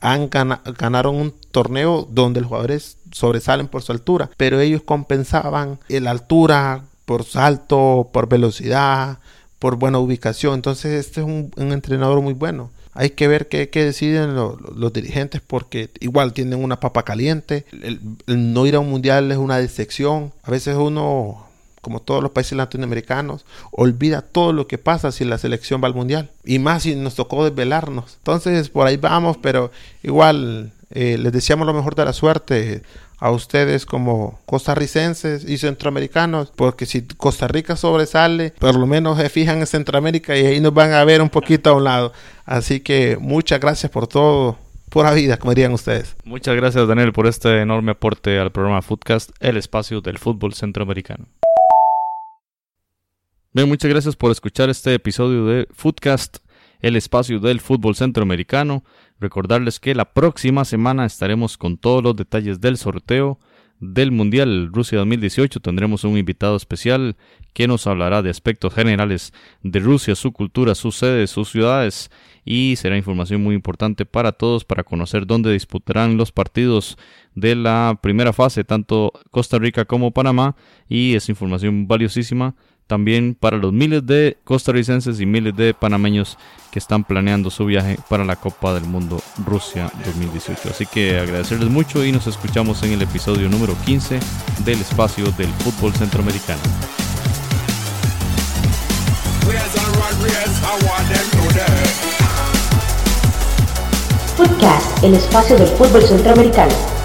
[SPEAKER 5] han ganaron un torneo donde los jugadores sobresalen por su altura, pero ellos compensaban la altura por salto, por velocidad, por buena ubicación. Entonces este es un, entrenador muy bueno. Hay que ver qué, deciden los dirigentes porque igual tienen una papa caliente. el, no ir a un mundial es una decepción. A veces uno como todos los países latinoamericanos, olvida todo lo que pasa si la selección va al mundial. Y más si nos tocó desvelarnos. Entonces, por ahí vamos, pero igual eh, les deseamos lo mejor de la suerte a ustedes como costarricenses y centroamericanos, porque si Costa Rica sobresale, por lo menos se fijan en Centroamérica y ahí nos van a ver un poquito a un lado. Así que muchas gracias por todo. Pura vida, como dirían ustedes.
[SPEAKER 1] Muchas gracias, Daniel, por este enorme aporte al programa Footcast, el espacio del fútbol centroamericano. Bien, muchas gracias por escuchar este episodio de Footcast, el espacio del fútbol centroamericano. Recordarles que la próxima semana estaremos con todos los detalles del sorteo del Mundial Rusia 2018. Tendremos un invitado especial que nos hablará de aspectos generales de Rusia, su cultura, sus sedes, sus ciudades y será información muy importante para todos para conocer dónde disputarán los partidos de la primera fase, tanto Costa Rica como Panamá y es información valiosísima también para los miles de costarricenses y miles de panameños que están planeando su viaje para la Copa del Mundo Rusia 2018. Así que agradecerles mucho y nos escuchamos en el episodio número 15 del espacio del fútbol centroamericano.
[SPEAKER 2] Podcast, el espacio del fútbol centroamericano.